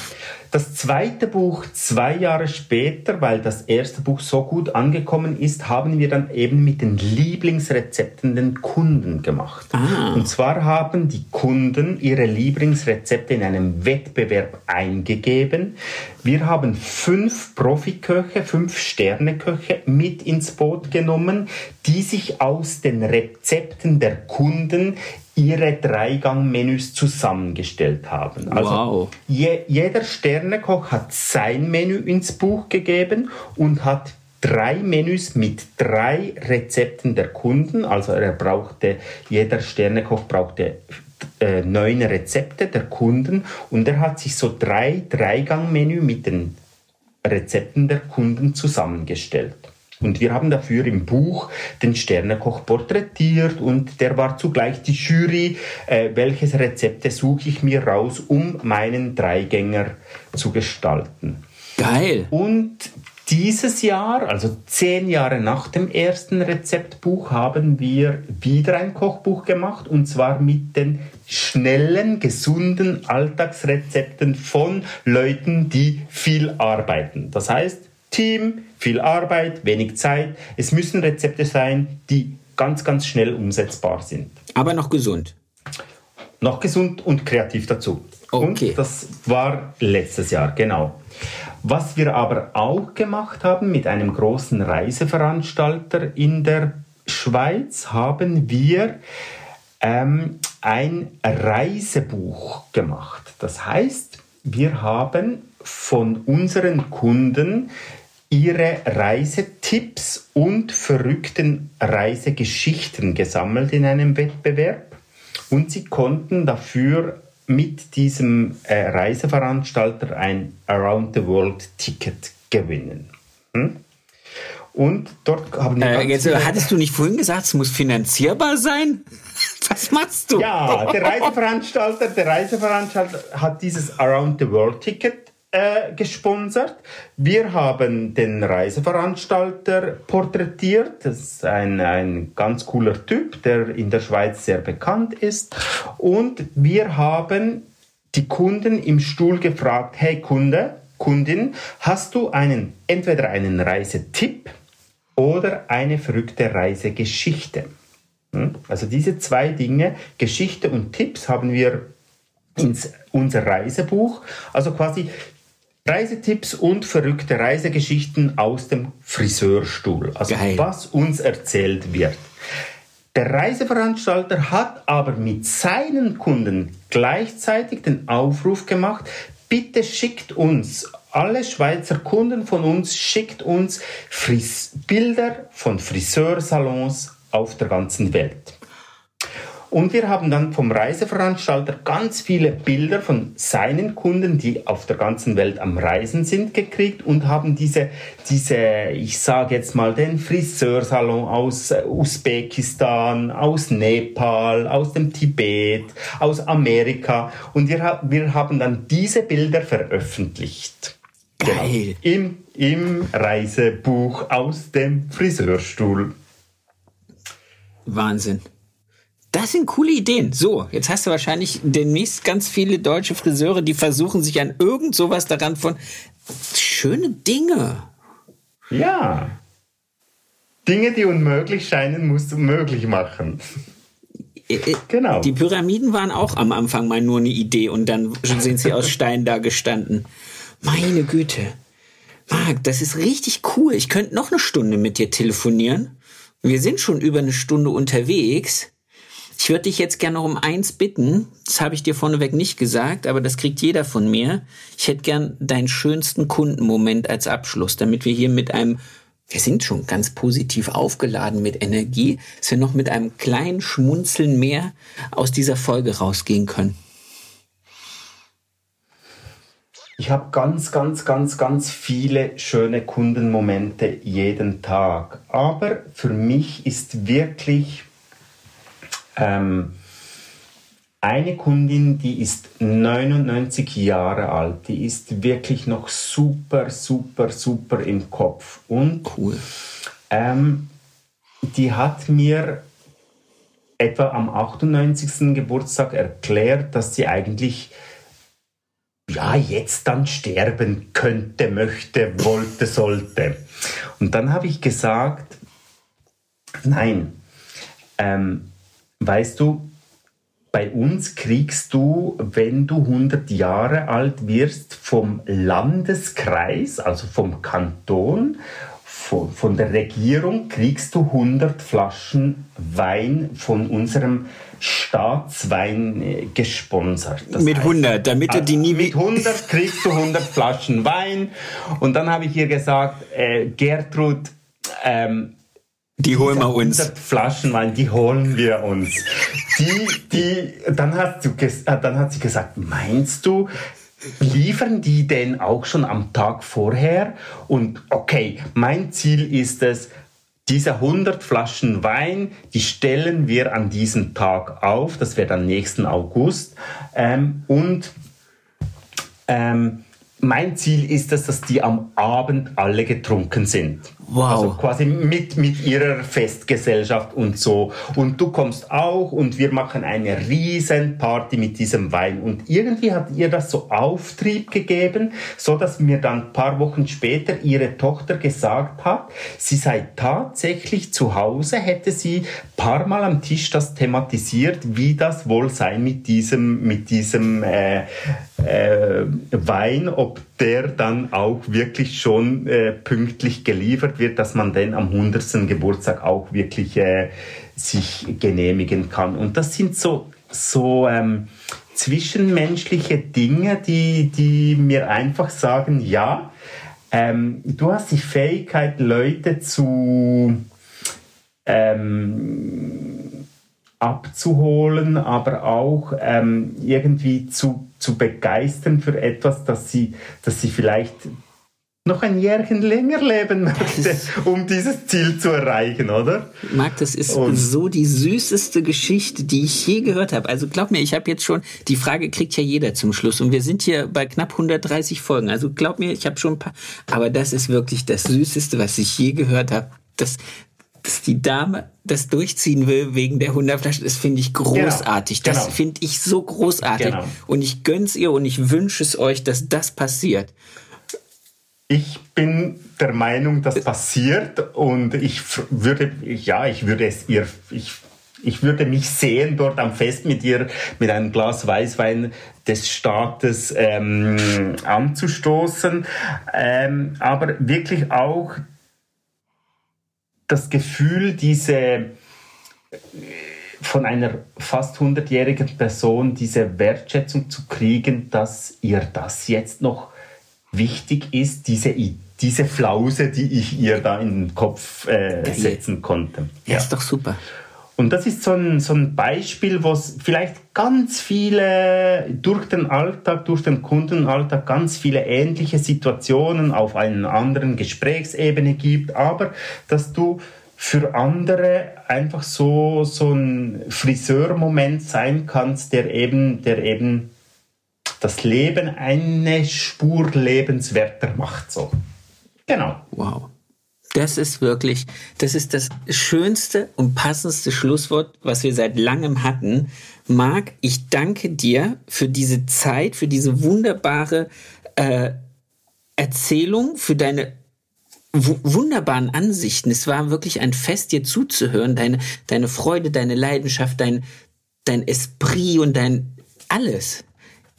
Das zweite Buch zwei Jahre später, weil das erste Buch so gut angekommen ist, haben wir dann eben mit den Lieblingsrezepten den Kunden gemacht. Ah. Und zwar haben die Kunden ihre Lieblingsrezepte in einem Wettbewerb eingegeben. Wir haben fünf Profiköche, fünf Sterneköche mit ins Boot genommen, die sich aus den Rezepten der Kunden ihre Dreigang-Menüs zusammengestellt haben. Also wow. je, jeder Sternekoch hat sein Menü ins Buch gegeben und hat drei Menüs mit drei Rezepten der Kunden. Also er brauchte, jeder Sternekoch brauchte äh, neun Rezepte der Kunden und er hat sich so drei Dreigang-Menü mit den Rezepten der Kunden zusammengestellt. Und wir haben dafür im Buch den Sternekoch porträtiert und der war zugleich die Jury, äh, welches Rezepte suche ich mir raus, um meinen Dreigänger zu gestalten. Geil. Und dieses Jahr, also zehn Jahre nach dem ersten Rezeptbuch, haben wir wieder ein Kochbuch gemacht und zwar mit den schnellen, gesunden Alltagsrezepten von Leuten, die viel arbeiten. Das heißt, Team, viel Arbeit, wenig Zeit. Es müssen Rezepte sein, die ganz, ganz schnell umsetzbar sind. Aber noch gesund. Noch gesund und kreativ dazu. Okay. Und das war letztes Jahr, genau. Was wir aber auch gemacht haben mit einem großen Reiseveranstalter in der Schweiz, haben wir ähm, ein Reisebuch gemacht. Das heißt, wir haben von unseren Kunden ihre Reisetipps und verrückten Reisegeschichten gesammelt in einem Wettbewerb und sie konnten dafür mit diesem äh, Reiseveranstalter ein Around the World Ticket gewinnen. Hm? Und dort haben äh, jetzt, Hattest du nicht vorhin gesagt, es muss finanzierbar sein? *laughs* Was machst du? Ja, der Reiseveranstalter, der Reiseveranstalter hat dieses Around the World Ticket äh, gesponsert. Wir haben den Reiseveranstalter porträtiert. Das ist ein, ein ganz cooler Typ, der in der Schweiz sehr bekannt ist. Und wir haben die Kunden im Stuhl gefragt, hey Kunde, Kundin, hast du einen, entweder einen Reisetipp oder eine verrückte Reisegeschichte? Hm? Also diese zwei Dinge, Geschichte und Tipps, haben wir ins unser Reisebuch, also quasi Reisetipps und verrückte Reisegeschichten aus dem Friseurstuhl. Also Geil. was uns erzählt wird. Der Reiseveranstalter hat aber mit seinen Kunden gleichzeitig den Aufruf gemacht, bitte schickt uns, alle Schweizer Kunden von uns, schickt uns Fris Bilder von Friseursalons auf der ganzen Welt. Und wir haben dann vom Reiseveranstalter ganz viele Bilder von seinen Kunden, die auf der ganzen Welt am Reisen sind, gekriegt und haben diese, diese ich sage jetzt mal, den Friseursalon aus äh, Usbekistan, aus Nepal, aus dem Tibet, aus Amerika. Und wir, wir haben dann diese Bilder veröffentlicht. Geil. Genau. Im, Im Reisebuch aus dem Friseurstuhl. Wahnsinn. Das sind coole Ideen. So, jetzt hast du wahrscheinlich demnächst ganz viele deutsche Friseure, die versuchen sich an irgend sowas daran von schöne Dinge. Ja. Dinge, die unmöglich scheinen, musst du möglich machen. Äh, äh, genau. Die Pyramiden waren auch am Anfang mal nur eine Idee und dann sind sie aus *laughs* Stein da gestanden. Meine Güte. Marc, das ist richtig cool. Ich könnte noch eine Stunde mit dir telefonieren. Wir sind schon über eine Stunde unterwegs. Ich würde dich jetzt gerne noch um eins bitten. Das habe ich dir vorneweg nicht gesagt, aber das kriegt jeder von mir. Ich hätte gern deinen schönsten Kundenmoment als Abschluss, damit wir hier mit einem wir sind schon ganz positiv aufgeladen mit Energie, dass wir noch mit einem kleinen Schmunzeln mehr aus dieser Folge rausgehen können. Ich habe ganz, ganz, ganz, ganz viele schöne Kundenmomente jeden Tag. Aber für mich ist wirklich ähm, eine Kundin, die ist 99 Jahre alt, die ist wirklich noch super, super, super im Kopf. Und Cool. ähm, die hat mir etwa am 98. Geburtstag erklärt, dass sie eigentlich ja jetzt dann sterben könnte, möchte, wollte, sollte. Und dann habe ich gesagt, nein, ähm, weißt du, bei uns kriegst du, wenn du 100 Jahre alt wirst, vom Landeskreis, also vom Kanton, von, von der Regierung, kriegst du 100 Flaschen Wein von unserem Staatswein äh, gesponsert. Das Mit 100, damit du die nie mit 100 kriegst du 100 Flaschen Wein. Und dann habe ich ihr gesagt, äh, Gertrud, ähm, Die holen wir uns. 100 Flaschen Wein, die holen wir uns. Die, die, dann, hast du äh, dann hat sie gesagt, meinst du, liefern die denn auch schon am Tag vorher? Und okay, mein Ziel ist es, diese 100 Flaschen Wein, die stellen wir an diesem Tag auf, das wäre dann nächsten August. Ähm, und ähm, mein Ziel ist es, dass die am Abend alle getrunken sind. Wow. Also quasi mit, mit ihrer Festgesellschaft und so. Und du kommst auch und wir machen eine riesen Party mit diesem Wein. Und irgendwie hat ihr das so Auftrieb gegeben, so dass mir dann ein paar Wochen später ihre Tochter gesagt hat, sie sei tatsächlich zu Hause, hätte sie paar Mal am Tisch das thematisiert, wie das wohl sei mit diesem, mit diesem äh, äh, Wein, ob der dann auch wirklich schon äh, pünktlich geliefert wird, dass man den am 100. Geburtstag auch wirklich äh, sich genehmigen kann. Und das sind so, so ähm, zwischenmenschliche Dinge, die, die mir einfach sagen, ja, ähm, du hast die Fähigkeit, Leute zu ähm, abzuholen, aber auch ähm, irgendwie zu, zu begeistern für etwas, dass sie, dass sie vielleicht noch ein Jährchen länger leben möchte, um dieses Ziel zu erreichen, oder? Marc, das ist Und- so die süßeste Geschichte, die ich je gehört habe. Also glaub mir, ich habe jetzt schon, die Frage kriegt ja jeder zum Schluss. Und wir sind hier bei knapp 130 Folgen. Also glaub mir, ich habe schon ein paar. Aber das ist wirklich das Süßeste, was ich je gehört habe. Das, dass die Dame das durchziehen will wegen der 100 Flaschen, das finde ich großartig. Genau. Das Genau. finde ich so großartig. Genau. Und ich gönn's ihr und ich wünsche es euch, dass das passiert. Ich bin der Meinung, das passiert und ich würde, ja, ich würde es ihr, ich, ich würde mich sehen dort am Fest mit ihr, mit einem Glas Weißwein des Staates ähm, anzustoßen, ähm, aber wirklich auch das Gefühl, diese äh, von einer fast 100-jährigen Person diese Wertschätzung zu kriegen, dass ihr das jetzt noch wichtig ist, diese, diese Flause, die ich ihr da in den Kopf äh, setzen konnte. Ja. Ist doch super. Und das ist so ein, so ein Beispiel, wo es vielleicht ganz viele durch den Alltag, durch den Kundenalltag ganz viele ähnliche Situationen auf einer anderen Gesprächsebene gibt, aber dass du für andere einfach so, so ein Friseurmoment sein kannst, der eben, der eben das Leben eine Spur lebenswerter macht, so. Genau. Wow. Das ist wirklich, das ist das schönste und passendste Schlusswort, was wir seit langem hatten. Marc, ich danke dir für diese Zeit, für diese wunderbare äh, Erzählung, für deine wu- wunderbaren Ansichten. Es war wirklich ein Fest, dir zuzuhören. Deine, deine Freude, deine Leidenschaft, dein, dein Esprit und dein alles.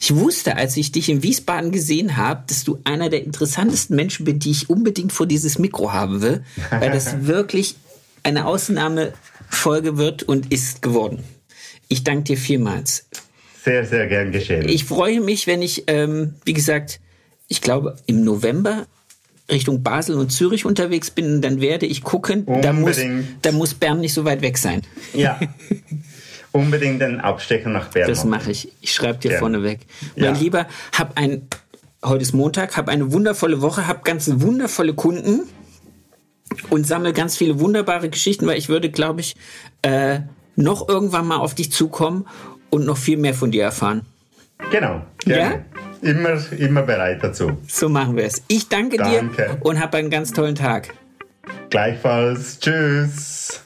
Ich wusste, als ich dich in Wiesbaden gesehen habe, dass du einer der interessantesten Menschen bist, die ich unbedingt vor dieses Mikro haben will, weil das *laughs* wirklich eine Ausnahmefolge wird und ist geworden. Ich danke dir vielmals. Sehr, sehr gern geschehen. Ich freue mich, wenn ich, ähm, wie gesagt, ich glaube im November Richtung Basel und Zürich unterwegs bin, dann werde ich gucken. Da muss, Unbedingt. da muss Bern nicht so weit weg sein. ja. *laughs* Unbedingt den Abstecher nach Bern. Das mache ich. Ich schreibe dir Ja. vorne weg. Ja. Mein Lieber, hab ein heute ist Montag, habe eine wundervolle Woche, habe ganz wundervolle Kunden und sammle ganz viele wunderbare Geschichten, weil ich würde, glaube ich, äh, noch irgendwann mal auf dich zukommen und noch viel mehr von dir erfahren. Genau, gerne. Ja? Immer, immer bereit dazu. So machen wir es. Ich danke, danke. dir und hab einen ganz tollen Tag. Gleichfalls. Tschüss.